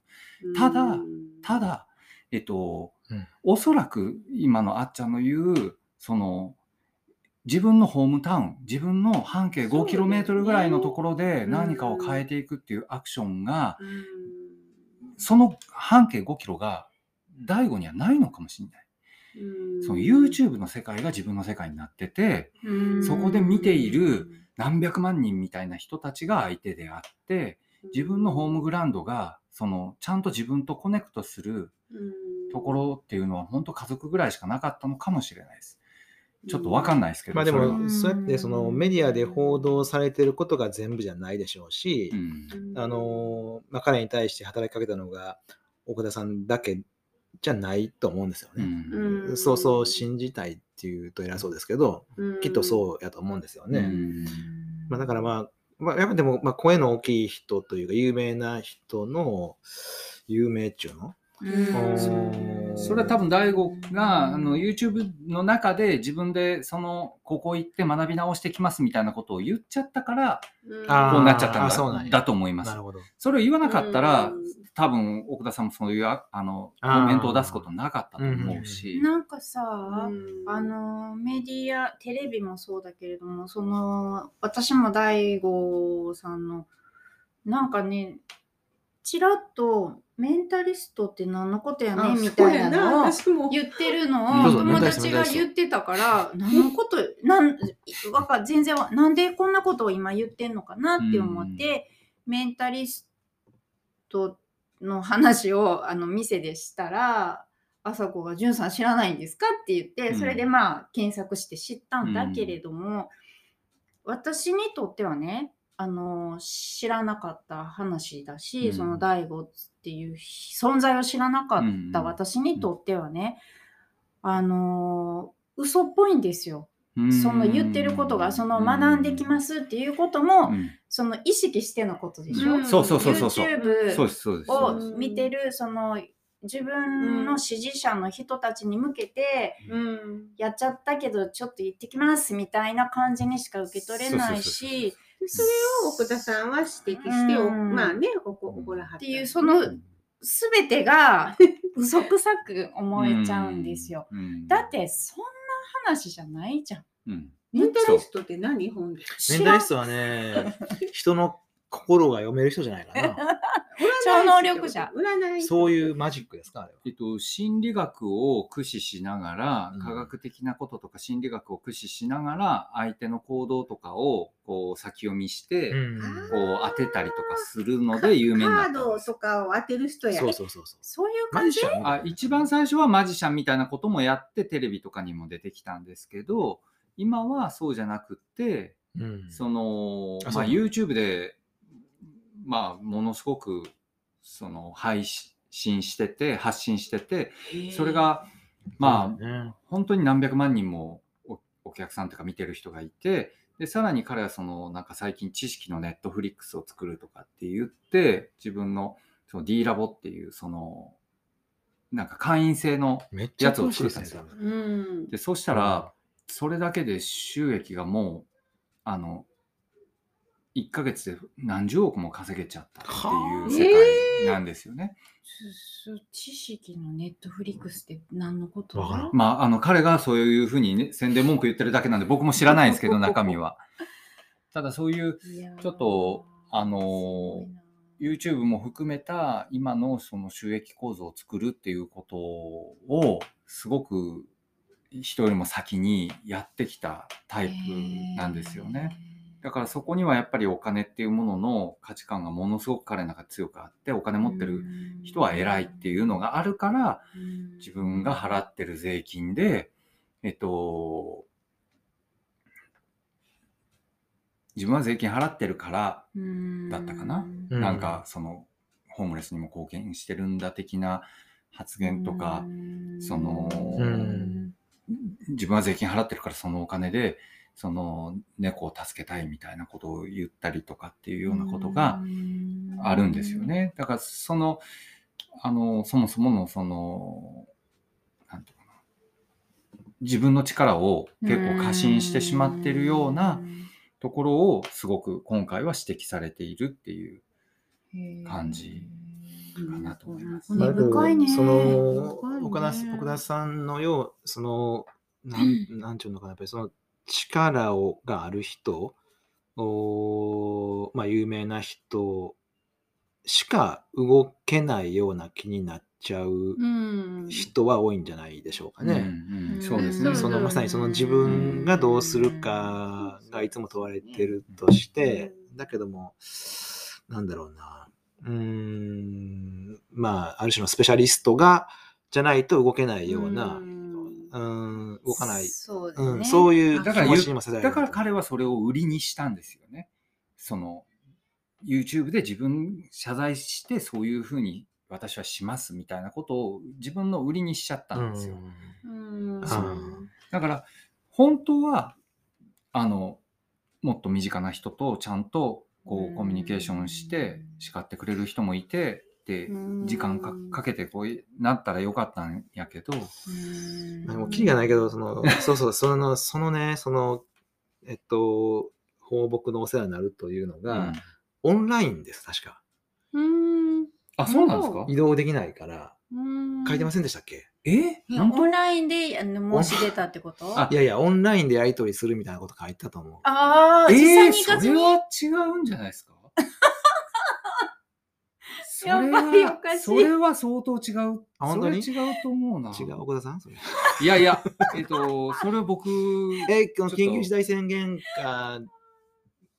ただただえっと、うん、おそらく今のあっちゃんの言うその自分のホームタウン自分の半径 5km ぐらいのところで何かを変えていくっていうアクションが、その半径 5km が第五にはないのかもしれない。その YouTube の世界が自分の世界になってて、そこで見ている何百万人みたいな人たちが相手であって、自分のホームグラウンドが、その、ちゃんと自分とコネクトするところっていうのは、本当家族ぐらいしかなかったのかもしれないです。ちょっとわかんないですけど。まあでも、そうやってそのメディアで報道されてることが全部じゃないでしょうし、うん、あの、まあ、彼に対して働きかけたのが岡田さんだけじゃないと思うんですよね。うん、そうそう信じたいっていうと偉そうですけど、うん、きっとそうやと思うんですよね。うん、まあ、だからまあ、まあ、でも、まあ、声の大きい人というか有名な人の有名っちゅうの？うんそれは多分大悟があの YouTube の中で自分でそのここ行って学び直してきますみたいなことを言っちゃったからこうなっちゃったんあそうなんやだだと思いますなる。ほど。それを言わなかったらうん多分奥田さんもそういうああのコメントを出すことなかったと思うし。なんかさ、あのメディアテレビもそうだけれどもその私も大悟さんのなんかねちらっとメンタリストって何のことやねみたいなのを私も。言ってるうん。のを友達が言ってたから何のことなんわか全然わなんでこんなことを今言ってんのかなって思って、メンタリストの話をあの店でしたら朝子が「じゅんさん知らないんですか?」って言ってうん。それでまあ検索して知ったんだけれども、私にとってはねあの知らなかった話だし、うんその大悟っていう存在を知らなかった私にとってはね、あの嘘っぽいんですよ。その言ってることがその学んできますっていうことも、うんその意識してのことでしょ？うんそうそうそうそうそう。YouTube。をうん見てるその自分の支持者の人たちに向けてうんやっちゃったけどちょっと行ってきますみたいな感じにしか受け取れないそうそうしでそれを奥田さんは指摘して、おうん。まあね怒らはった。っていうその全てが嘘くさく思えちゃうんですよ。うん。だってそんな話じゃないじゃん。うん、メンタリストって何？本で。メンタリストはね、人の心が読める人じゃないかな。超能力者。占い。そういうマジックですか、あれは。えっと、心理学を駆使しながら、うん。科学的なこととか心理学を駆使しながら、相手の行動とかをこう先読みして、うん。こう当てたりとかするので有名になカード。とかを当てる人や。そうそうそうそう。そういう感じ？マジシャン？あ一番最初はマジシャンみたいなこともやってテレビとかにも出てきたんですけど今はそうじゃなくってうん。そのまあ、YouTube で、まあ、ものすごくその配信してて発信しててそれがまあ、あ、本当に何百万人もおお客さんとか見てる人がいてでさらに彼はそのなんか最近知識のネットフリックスを作るとかって言って自分のその D ラボっていうそのなんか会員制のやつを作ったんですよ。うん。でそしたらそれだけで収益がもうあの1ヶ月で何十億も稼げちゃったっていう世界なんですよね。知識のネットフリックスって何のことわからんまあ、あの彼がそういうふうに、ね、宣伝文句言ってるだけなんで僕も知らないんですけど (laughs) 中身は。ただそういうちょっとあの YouTube も含めた今のその収益構造を作るっていうことをすごく人よりも先にやってきたタイプなんですよね。だからそこにはやっぱりお金っていうものの価値観がものすごく彼の中で強くあってお金持ってる人は偉いっていうのがあるから自分が払ってる税金でえっと自分は税金払ってるからだったかな。うん。なんかそのホームレスにも貢献してるんだ的な発言とかそのうん。自分は税金払ってるからそのお金でその猫を助けたいみたいなことを言ったりとかっていうようなことがあるんですよね。だからそのあのそもそものそのなんていうかな。自分の力を結構過信してしまってるようなところをすごく今回は指摘されているっていう感じかなと思います。いね。そのね。岡田岡田さんのようそのなんなんていうのかな。やっぱりその力をがある人おまあ有名な人しか動けないような気になっちゃううん。人は多いんじゃないでしょうかね。うんうんそうですね。うん。そのまさにその自分がどうするかがいつも問われてるとして、だけども、なんだろうな、うーん、まあ、ある種のスペシャリストが、じゃないと動けないような、うん、動かない、そうだねうん、そういうだから。だから彼はそれを売りにしたんですよね。その YouTube で自分謝罪してそういうふうに私はしますみたいなことを自分の売りにしちゃったんですよ。うんそうだから本当はあのもっと身近な人とちゃんとこうコミュニケーションして叱ってくれる人もいて時間かかけてこうなったらよかったんやけど、まあ、もうキリがないけど、その、(laughs) そうそう、その、そのね、その、えっと、放牧のお世話になるというのが、うん。オンラインです、確か。うーん。あ、そうなんですか？移動できないから、うーん。書いてませんでしたっけ？え？オンラインであの申し出たってこと？あ。いやいや、オンラインでやり取りするみたいなこと書いてたと思う。ああ、え実際ー、に行かずに。それは違うんじゃないですか？それやっぱりおはかしい。それは相当違う。あ本当に？それ違うと思うな。違う、岡田さんそれ。いやいや、えっと、それは僕、え、この緊急事態宣言下、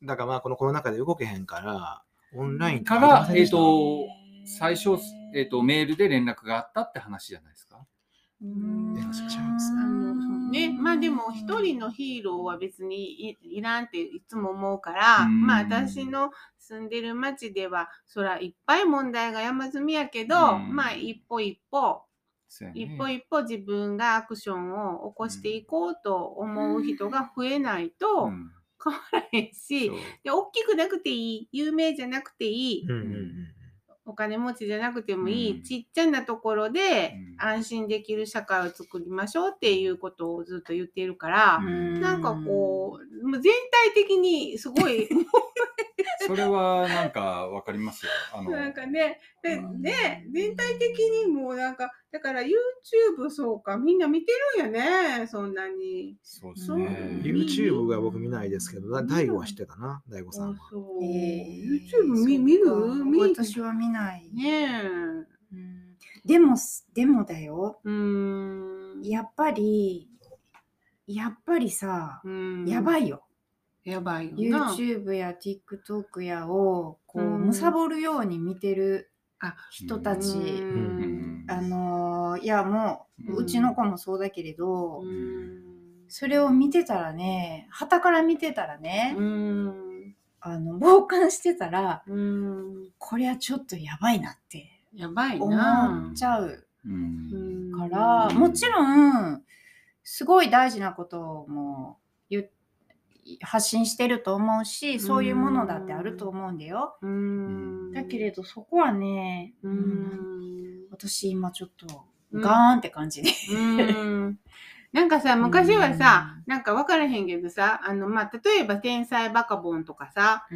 だからまあこのコロナ禍で動けへんから、オンラインからませんでしたえっと最初、えっと、メールで連絡があったって話じゃないですか？うーんいや違いますあのそうね、まあでも一人のヒーローは別にいいらんっていつも思うから、うん。まあ私の住んでる町ではそらいっぱい問題が山積みやけど、うん。まあ一歩一歩、ね。一歩一歩自分がアクションを起こしていこうと思う人が増えないとうん。変わらへんし、そう。で大きくなくていい有名じゃなくていい、うんうんうん。お金持ちじゃなくてもいい、うん。ちっちゃなところでうん。安心できる社会を作りましょうっていうことをずっと言っているから、うん。なんかこう、もう全体的にすごい、それはなんかわかりますよ。あのなんかね、でうんね、全体的にもうなんか、だから YouTube そうか、みんな見てるんやね、そんなに。そうですね。YouTube は僕見ないですけど、だ大悟は知ってたな、大悟さんは。YouTube 見見る？見私は見ない。ねえ。うんでも、でもだよ。うーん。やっぱり、やっぱりさ、うん、やばいよ。やばいよな。YouTube や TikTok やをこう、うん貪るように見てるあ人たち、うんあのーいやもう、ううんちの子もそうだけれど、うんそれを見てたらね旗から見てたらね、うん。あの傍観してたらうん。こりゃちょっとやばいなってやばい思な。っちゃうから、もちろんすごい大事なことも言発信してると思うしそういうものだってあると思うんだよ。うん。だけれどそこはね。私今ちょっとうんガーンって感じで。うん。(laughs) なんかさ、昔はさ、なんか分からへんけどさ、あの、まあ、例えば天才バカボンとかさ、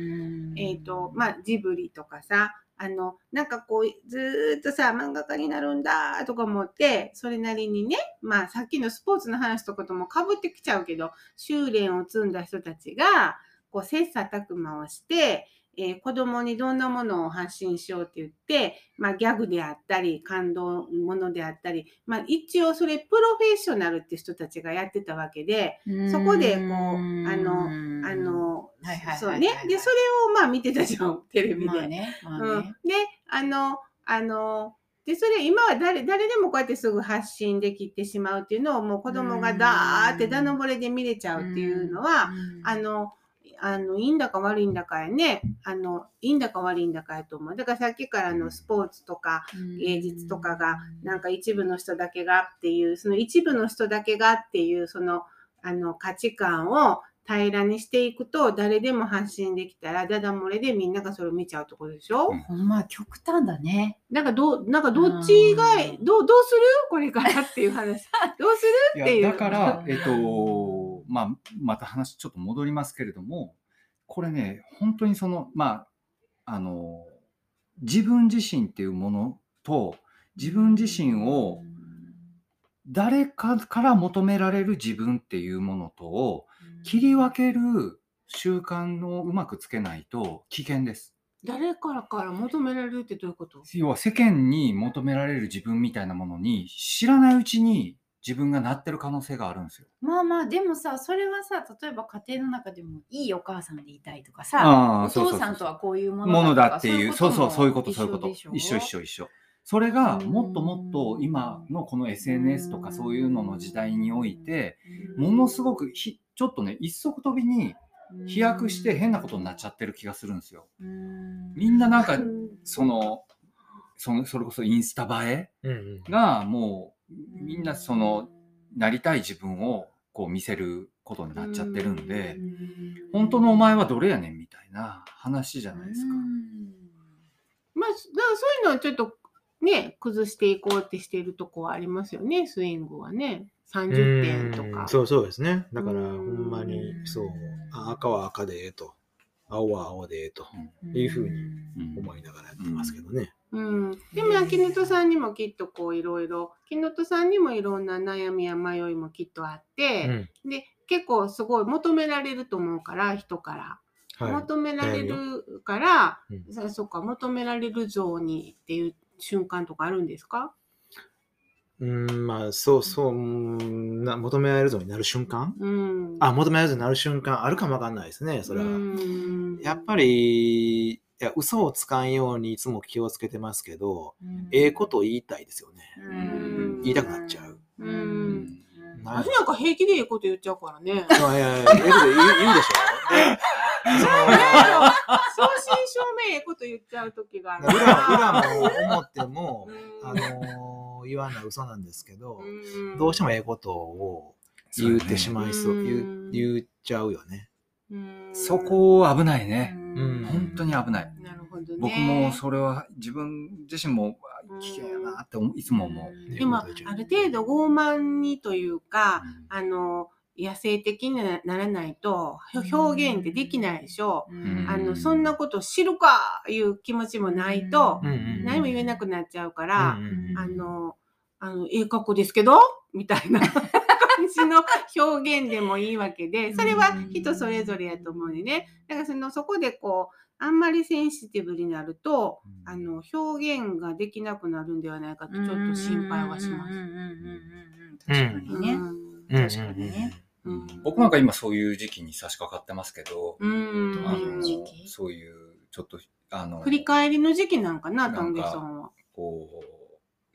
えっ、と、まあ、ジブリとかさ、あの、なんかこう、ずーっとさ、漫画家になるんだとか思って、それなりにね、まあ、さっきのスポーツの話とかとも被ってきちゃうけど、修練を積んだ人たちが、こう、切磋琢磨をして、えー子供にどんなものを発信しようって言って、まあ、ギャグであったり、感動ものであったり、まあ、一応それ、プロフェッショナルって人たちがやってたわけで、そこでこうあのあ、の、そうね。で、それをまあ見てたじゃん、テレビで。まあね、まあうんね。。で、あの、あの、で、それ今は誰、誰でもこうやってすぐ発信できてしまうっていうのをもう子供がダーってダノボレで見れちゃうっていうのは、あの、あの、いいんだか悪いんだかやね。あの、いいんだか悪いんだかやと思う。だからさっきからのスポーツとか芸術とかが、なんか一部の人だけがっていう、その一部の人だけがっていう、その、あの、価値観を平らにしていくと、誰でも発信できたら、ダダ漏れでみんながそれを見ちゃうってことでしょ、うんほんま極端だね。なんかどう、なんかどっちがうん、どう、どうする？これからっていう話。(laughs) どうする？っていう。だから、えっと、まあ、また話ちょっと戻りますけれども、これね、本当にその、まあ、あの、自分自身っていうものと、自分自身を誰かから求められる自分っていうものとを切り分ける習慣をうまくつけないと危険です。誰からから求められるってどういうこと？要は世間に求められる自分みたいなものに知らないうちに自分がなってる可能性があるんですよ。まあまあでもさそれはさ例えば家庭の中でもいいお母さんでいたいとかさあお父さんとはこういうももののだだっていう、そうそう、そういうこと、もそういうこと。一緒一緒一緒。それがうんもっともっと今のこの SNS とかそういうのの時代において、うんものすごくひちょっとね、一足飛びに飛躍して変なことになっちゃってる気がするんですよ。みんななんかう、ん (laughs) その、そのそれこそインスタ映うんうんえがもうみんなそのなりたい自分をこう見せることになっちゃってるんで、本当のお前はどれやねんみたいな話じゃないですか。まあそういうのはちょっとね、崩していこうってしているとこはありますよね、スイングはね。30点とか。うんそうそうですね。だから、ほうんんまに、そう、あ赤は赤でええと、青は青でええと、いうふうにうん思いながらやってますけどね。うん、でも秋元さんにもきっとこういろいろ木本さんにもいろんな悩みや迷いもきっとあって、うん。で結構すごい求められると思うから人から、はい。求められるから、うん。さそっか求められる像にっていう瞬間とかあるんですか？うん、まあ、そうそう、うんな求められるぞになる瞬間？うん。あ、求められるぞになる瞬間あるかもわかんないですね、それは。うん。やっぱり、いや、嘘をつかんようにいつも気をつけてますけど、ええことを言いたいですよね。うん。言いたくなっちゃう。うん。な私なんか平気でいいこと言っちゃうからね。いやいやいや、ええこと言う言うでしょ。正真正銘ええこと言っちゃう。時がある裏裏も思っても、うん。あの言わない嘘なんですけど、うん。どうしてもええことを言ってしまいそう、うん。言う言っちゃうよね。うん。そこ危ないね。うん。本当に危ない。なるほどね。僕もそれは自分自身も危険やなっていつも思う。うん。でも、ある程度傲慢にというか、あの、野生的にならないと表現ってできないでしょ。ん。あの、そんなこと知るかいう気持ちもないと、何も言えなくなっちゃうから、あの、あの、ええ格好ですけど？みたいな感じの表現でもいいわけで、それは人それぞれやと思うんでね。だからその、そこでこう、あんまりセンシティブになると、あの、表現ができなくなるんではないかと、ちょっと心配はします。確かにね。うん確かにね。うん僕なんか今そういう時期に差し掛かってますけど、うんあどういう時の期そういうちょっとあの振り返りの時期なんかな、なんかトンゲさんは。こう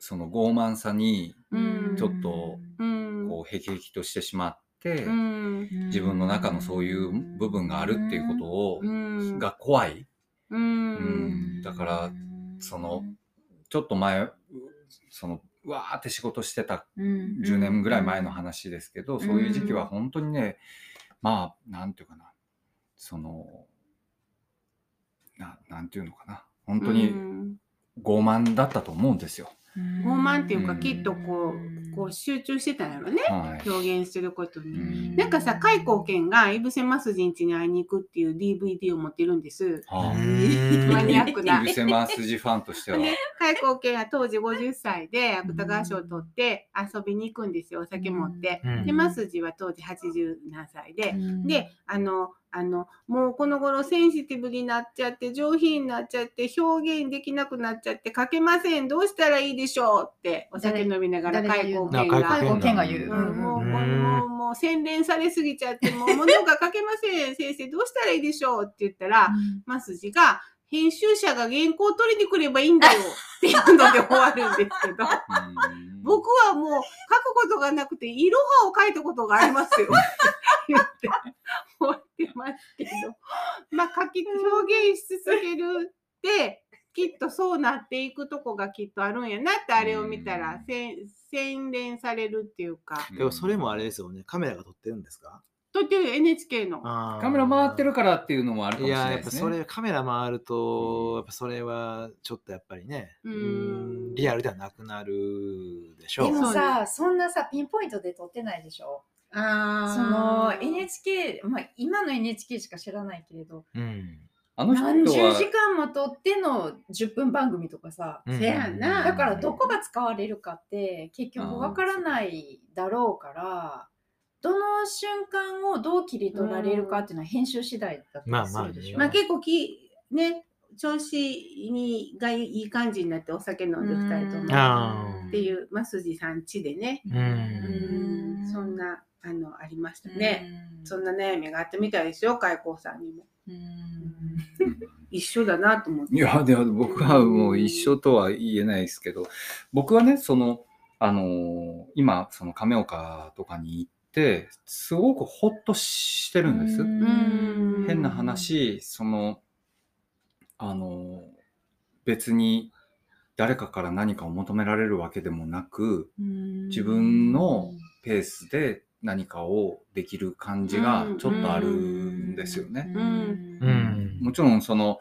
その傲慢さにうんちょっとうん。こうへきへきとしてしまって、うん。自分の中のそういう部分があるっていうことを、うん。が怖い。う。うんんだからそのちょっと前そのわーって仕事してた10年ぐらい前の話ですけど、そういう時期は本当にねまあなんていうかなそのななんていうのかな本当うにん傲慢だったと思うんですよ。傲慢っていうか、うんきっとこう、こう集中してたんやろね。はい表現することに。うんなんかさ、海光健がイブセマスジン家に会いに行くっていう DVD を持ってるんです。はマニアックい。なイブ。セマスジファンとしては。で、(laughs) 海光健は当時50歳で芥川賞を取って遊びに行くんですよ、お酒持って。うんで、マスジは当時80何歳で。で、あの、あの、もうこの頃センシティブになっちゃって、上品になっちゃって、表現できなくなっちゃって、書けません。どうしたらいいでしょうって、お酒飲みながら誰海誰光健が。が言うの海光健が言う。うんもう、うんもう、もう、洗練されすぎちゃって、もう物が書けません。先生、どうしたらいいでしょうって言ったら、マスジが、編集者が原稿を取りに来ればいいんだよっていうので終わるんですけど、うん僕はもう書くことがなくて、いろはを書いたことがありますよ。言って終わってますけど、まあ書き、表現し続けるって、きっとそうなっていくとこがきっとあるんやなって、あれを見たら、洗練されるっていうか、でもそれもあれですよね。カメラが撮ってるんですか？とっていう NHK の。カカメラ回ってるからっていうのもあるかもしれいや、ないですね。やっぱそれ、カメラ回ると、やっぱそれはちょっとやっぱりね、うん。うんリアルではなくなるでしょでう。もさ、そんなさ、ピンポイントで撮ってないでしょ？あその NHK、まあ今の NHK しか知らないけれど、うん。あの人何十は時間も撮っての10分番組とかさ、うん。せやな。だからどこが使われるかって結局わからないだろうから、どの瞬間をどう切り取られるかっていうのは編集次第だったりするでしょ。まあ結構き、ね、調子にがいい感じになってお酒飲んで二人とうんも。っていう、マスジさん家でね、うんうんそんな、あの、ありましたね。そんな悩みがあったみたいですよ、開口さんにも。一緒だなと思って。いや、でも僕はもう一緒とは言えないですけど、僕はね、その、あのー今、その亀岡とかに行って、すごくほっとしてるんです。ん。変な話、その、あのー別に誰かから何かを求められるわけでもなく、自分のペースで何かをできる感じがちょっとあるんですよね。うん。うん。もちろんその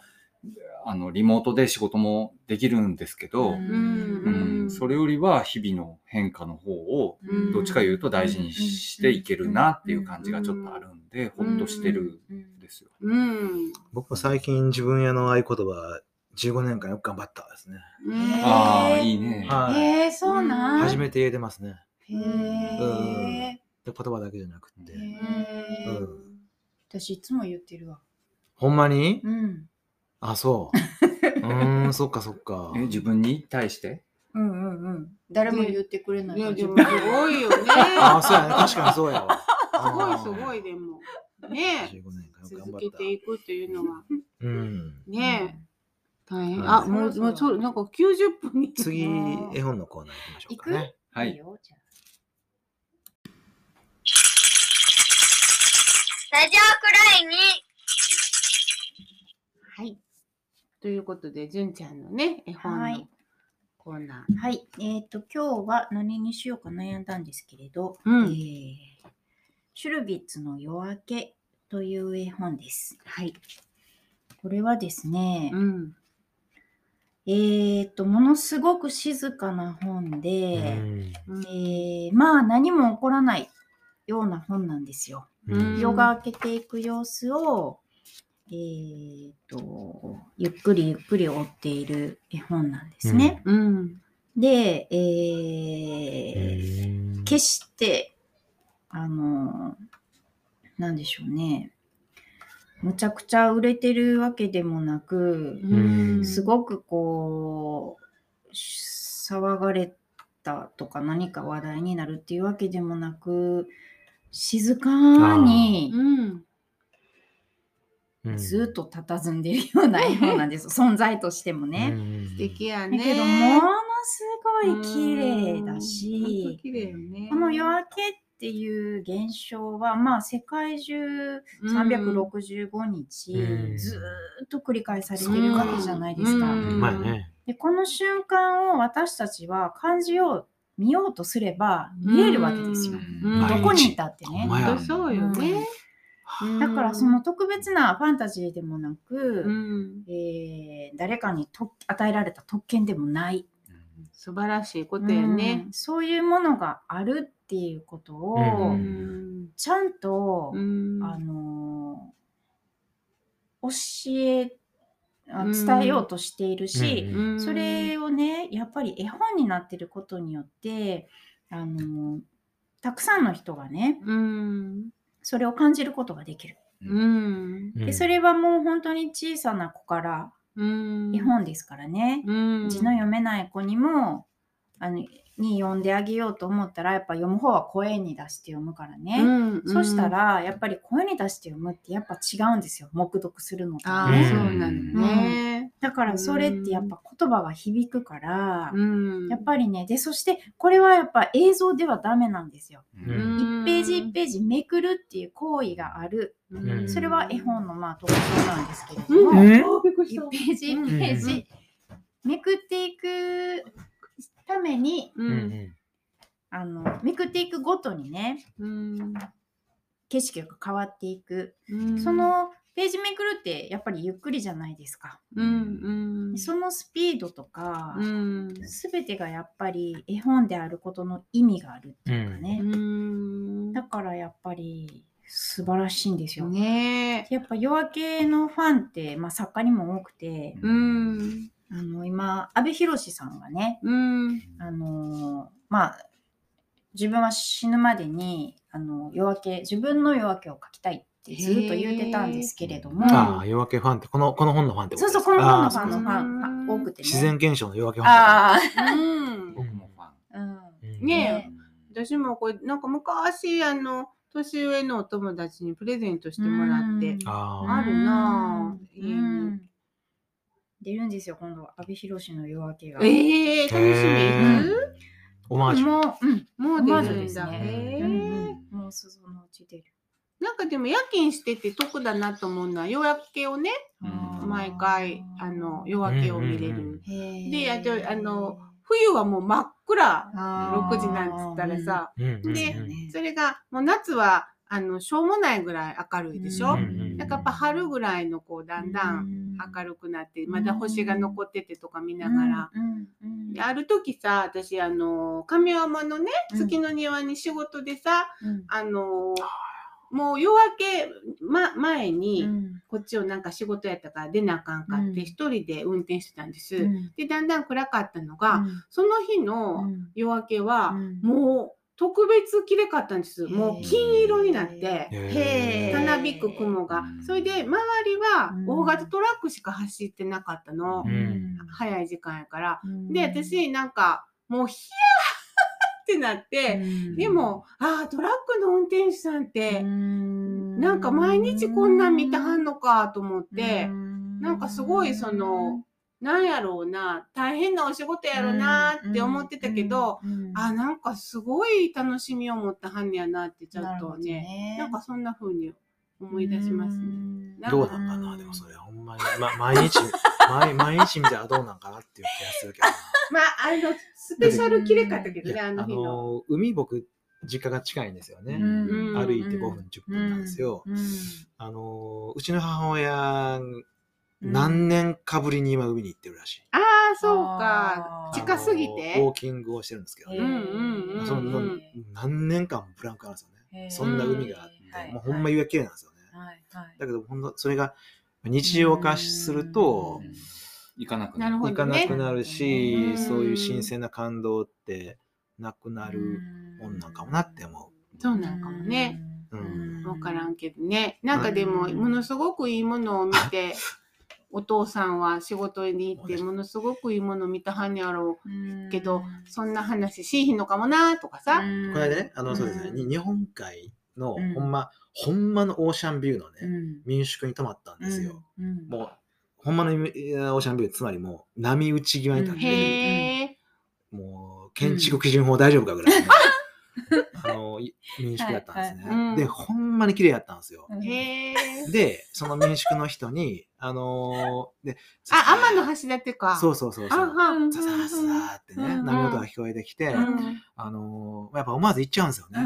あの、リモートで仕事もできるんですけど、うん。うんそれよりは日々の変化の方を、うんどっちか言うと大事にしていけるなっていう感じがちょっとあるんで、ほっとしてるんですよ。うん。僕も最近自分への合言葉、15年間よく頑張ったですね。うんああ、いいね。はい。へえ、そうなん初めて言えてますね。へえ。で言葉だけじゃなくて。へうんえ私いつも言ってるわ。ほんまに？うん。あ、そう。(laughs) うーん、そっかそっかえ。自分に対して？うんうんうん。誰も言ってくれないい。や、でも自 (laughs) すごいよね。あ、そうやね。確かにそうやわ。(laughs) すごいすごいでも。ね15年間よく続。けていくというのは。うん。ね大変。はいあ、もう、もう、そう、なんか90分に。次、絵本のコーナー行きましょうかね。はいラジオくらいに、はい。ということで、じゅんちゃんのね、絵本のはいコーナあはい。えっ、と、今日は何にしようか悩んだんですけれど、ー。うえ。ーシュルビッツの夜明けという絵本です。はい。これはですね、うん。えっ、と、ものすごく静かな本うで、んうんえーまあ何も起こらないような本なんですよ。うん夜が明けていく様子を、えー、とゆっくりゆっくり追っている絵本なんですね。うん。で、えー決してあのなんでしょうねむちゃくちゃ売れてるわけでもなく、うん。すごくこう騒がれたとか何か話題になるっていうわけでもなく静かにうん。うん。ずっと佇んでるような絵本なんです存在としてもね。うん素敵やだね。けどものすごい綺麗だし綺麗よね。この夜明けっていう現象はまあ世界中365日うん。ずーっと繰り返されてるわけじゃないですか。でこの瞬間を私たちは感じよう見ようとすれば見えるわけですよ。うん。どこにいたってね。そうよね。だからその特別なファンタジーでもなく、うん。えー誰かにと与えられた特権でもない、素晴らしいことやねう。んそういうものがあるっていうことを、ううん。ちゃんと、うん。あのー教え伝えようとしているし、うんそれをねやっぱり絵本になってることによって、あのーたくさんの人がねうん。それを感じることができる。うん。でそれはもう本当に小さな子からうん。絵本ですからね、うん。字の読めない子にもあのに読んであげようと思ったらやっぱ読む方は声に出して読むからね、うん。そしたらやっぱり声に出して読むってやっぱ違うんですよ黙読するのとああ、ね、そうなのね。だからそれってやっぱ言葉が響くから、うん。やっぱりねでそしてこれはやっぱ映像ではダメなんですよ。ううん1ページ1ページめくるっていう行為がある。うんそれは絵本のまあ特徴なんですけれども、うん。えあびっくりした1ページ1ページめくっていくためにう。うんんあのめくっていくごとにねうん。景色が変わっていく、うんそ、のページめくるってやっぱりゆっくりじゃないですか、うん。うん。そのスピードとか、うん。全てがやっぱり絵本であることの意味があるっていうかね、うん。だからやっぱり素晴らしいんですよ、ねえ。やっぱ夜明けのファンって、まあ、作家にも多くて、うん。あの今阿部寛さんがねうん。あのまあ自分は死ぬまでにあの夜明け自分の夜明けを描きたいってずっと言ってたんですけれども、ああ、夜明けファンって、この、この本のファンってことそうですか？そうこの本のファああンのファン多くてね自然現象の夜明けファンだあうん。僕もファン。あ、うんうんね私もこれ、なんか昔、あの、年上のお友達にプレゼントしてもらって。ああるなぁうん家にうん出るんですよ今度阿部寛の夜明けが。ええー、楽しみ。へーいつオマージュ。もう、うん、もう出るんだ。ですね。へうんーうんもうそのうち出る。なんかでも夜勤してて得だなと思うのは夜明けをね、うん。毎回、あの、夜明けを見れる。であとあの冬はもう真っ暗。あー。6時なんつったらさ、でね。それが、もう夏は、あの、しょうもないぐらい明るいでしょ、うんなんかやっぱ春ぐらいのこう、だんだん明るくなって、まだ星が残っててとか見ながら。である時さ、私、あの、上山のね、月の庭に仕事でさ、あの、もう夜明け、ま、前に、こっちをなんか仕事やったから出なあかんかって、うん。一人で運転してたんです。で、だんだん暗かったのが、その日の夜明けは、もう特別綺麗かったんです。もう金色になって、へー。たなびく雲が。それで、周りは大型トラックしか走ってなかったの。うん。早い時間やから。で、私、なんか、もう、ヒヤーってなって、でも、ああ、トラックの運転手さんって、なんか毎日こんなん見てはんのかと思って、なんかすごいその、なんやろうな、大変なお仕事やろうなって思ってたけど、あ、なんかすごい楽しみを持ったはんねやなってちょっとね、なんかそんな風に思い出しますね。なん。かどうなんかなでもそれ、ほんまに、ま、毎日、毎毎日見たらどうなんかなっていう気がするけどな。まあ、あの、スペシャル綺麗かったけどね、あの日の。の、海僕、実家が近いんですよね。うん歩いて5分、10分なんですよ。あの、うちの母親、何年かぶりに今海に行ってるらしい。ああ、そうか近すぎあてのウォーキングをしてるんですけどね。そのうん何年間もブランクあるんですよね。そんな海があって、もうほんま言夕焼け綺麗なんですよね。だけど、ほんと、それが日常化すると、行かなくなる。ほど行かなくなるし、うん。そういう新鮮な感動ってなくなるもん。なんかもなって思そうなんかもね。う。うん。わからんけどね。なんかでも、うん。ものすごくいいものを見て、(laughs) お父さんは仕事に行って、ものすごくいいものを見たはんやろうけど、そんな話しいひんのかもなとかさ。この間ね、あの、そうですね、に日本海のほんま、ほんまのオーシャンビューのね、民宿に泊まったんですよ。もう、ほんまのオーシャンビュー、つまりもう、波打ち際に立って。もう、建築基準法大丈夫かぐらいのね、(laughs) あの、い民宿だったんですね。はいはいうん。で、ほんまに綺麗やったんですよ。で、その民宿の人に、あのーで、あ、天の橋立か。そうそうそうそう。ザザーザーってね、うん。波音が聞こえてきて、うん。あのーやっぱ思わず言っちゃうんですよね。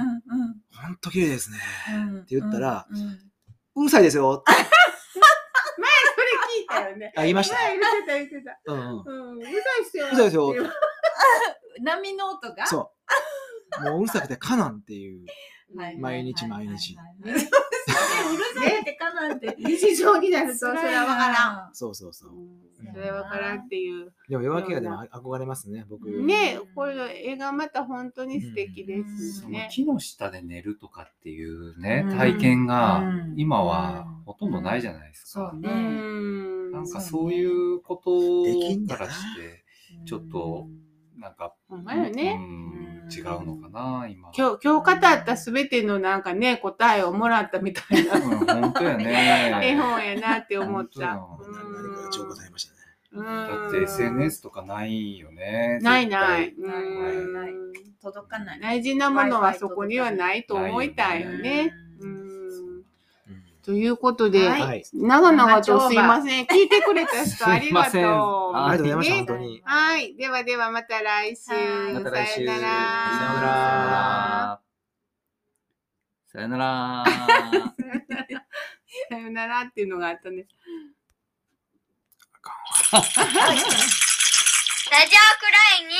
ほんと綺麗ですね。って言ったら、うるさいですよたよね。あ言いました？前言ってた言ってた。うんうん。うん。うるさいっすよ。うるさいですよ波の音が？そう。もううるさくてかなんっていう。はい毎日毎日はいはいはいはい (laughs) うるさいってかなんて。(laughs) 日常になると、それはわからん。そうそうそう。それはわからんっていう。でも夜明けがでも憧れますね、僕。ねこれの絵がまた本当に素敵ですね。木の下で寝るとかっていうね、うん体験がうん今はほとんどないじゃないですか。そううね。ん。なんかそういうことからして、ちょっとなんか、ほんまよね。うん違うのかな、今。今日、今日語ったすべてのなんかね、答えをもらったみたいなうん本当やね。(laughs) 絵本やなって思った。本当や何かが浄化されましたね。うんだって SNS とかないよね。ないない。ないうんない届かない。大事なものはそこにはないと思いたいよね。ということで、はいはい。長々とすいません。聞いてくれた人ありがとう。すいませんありがとうございました、ね本当に。はい。ではではまた来週。はいまた来週。さよなら。さよなら。さよなら (laughs) っていうのがあったね。(laughs) ラジオくらいに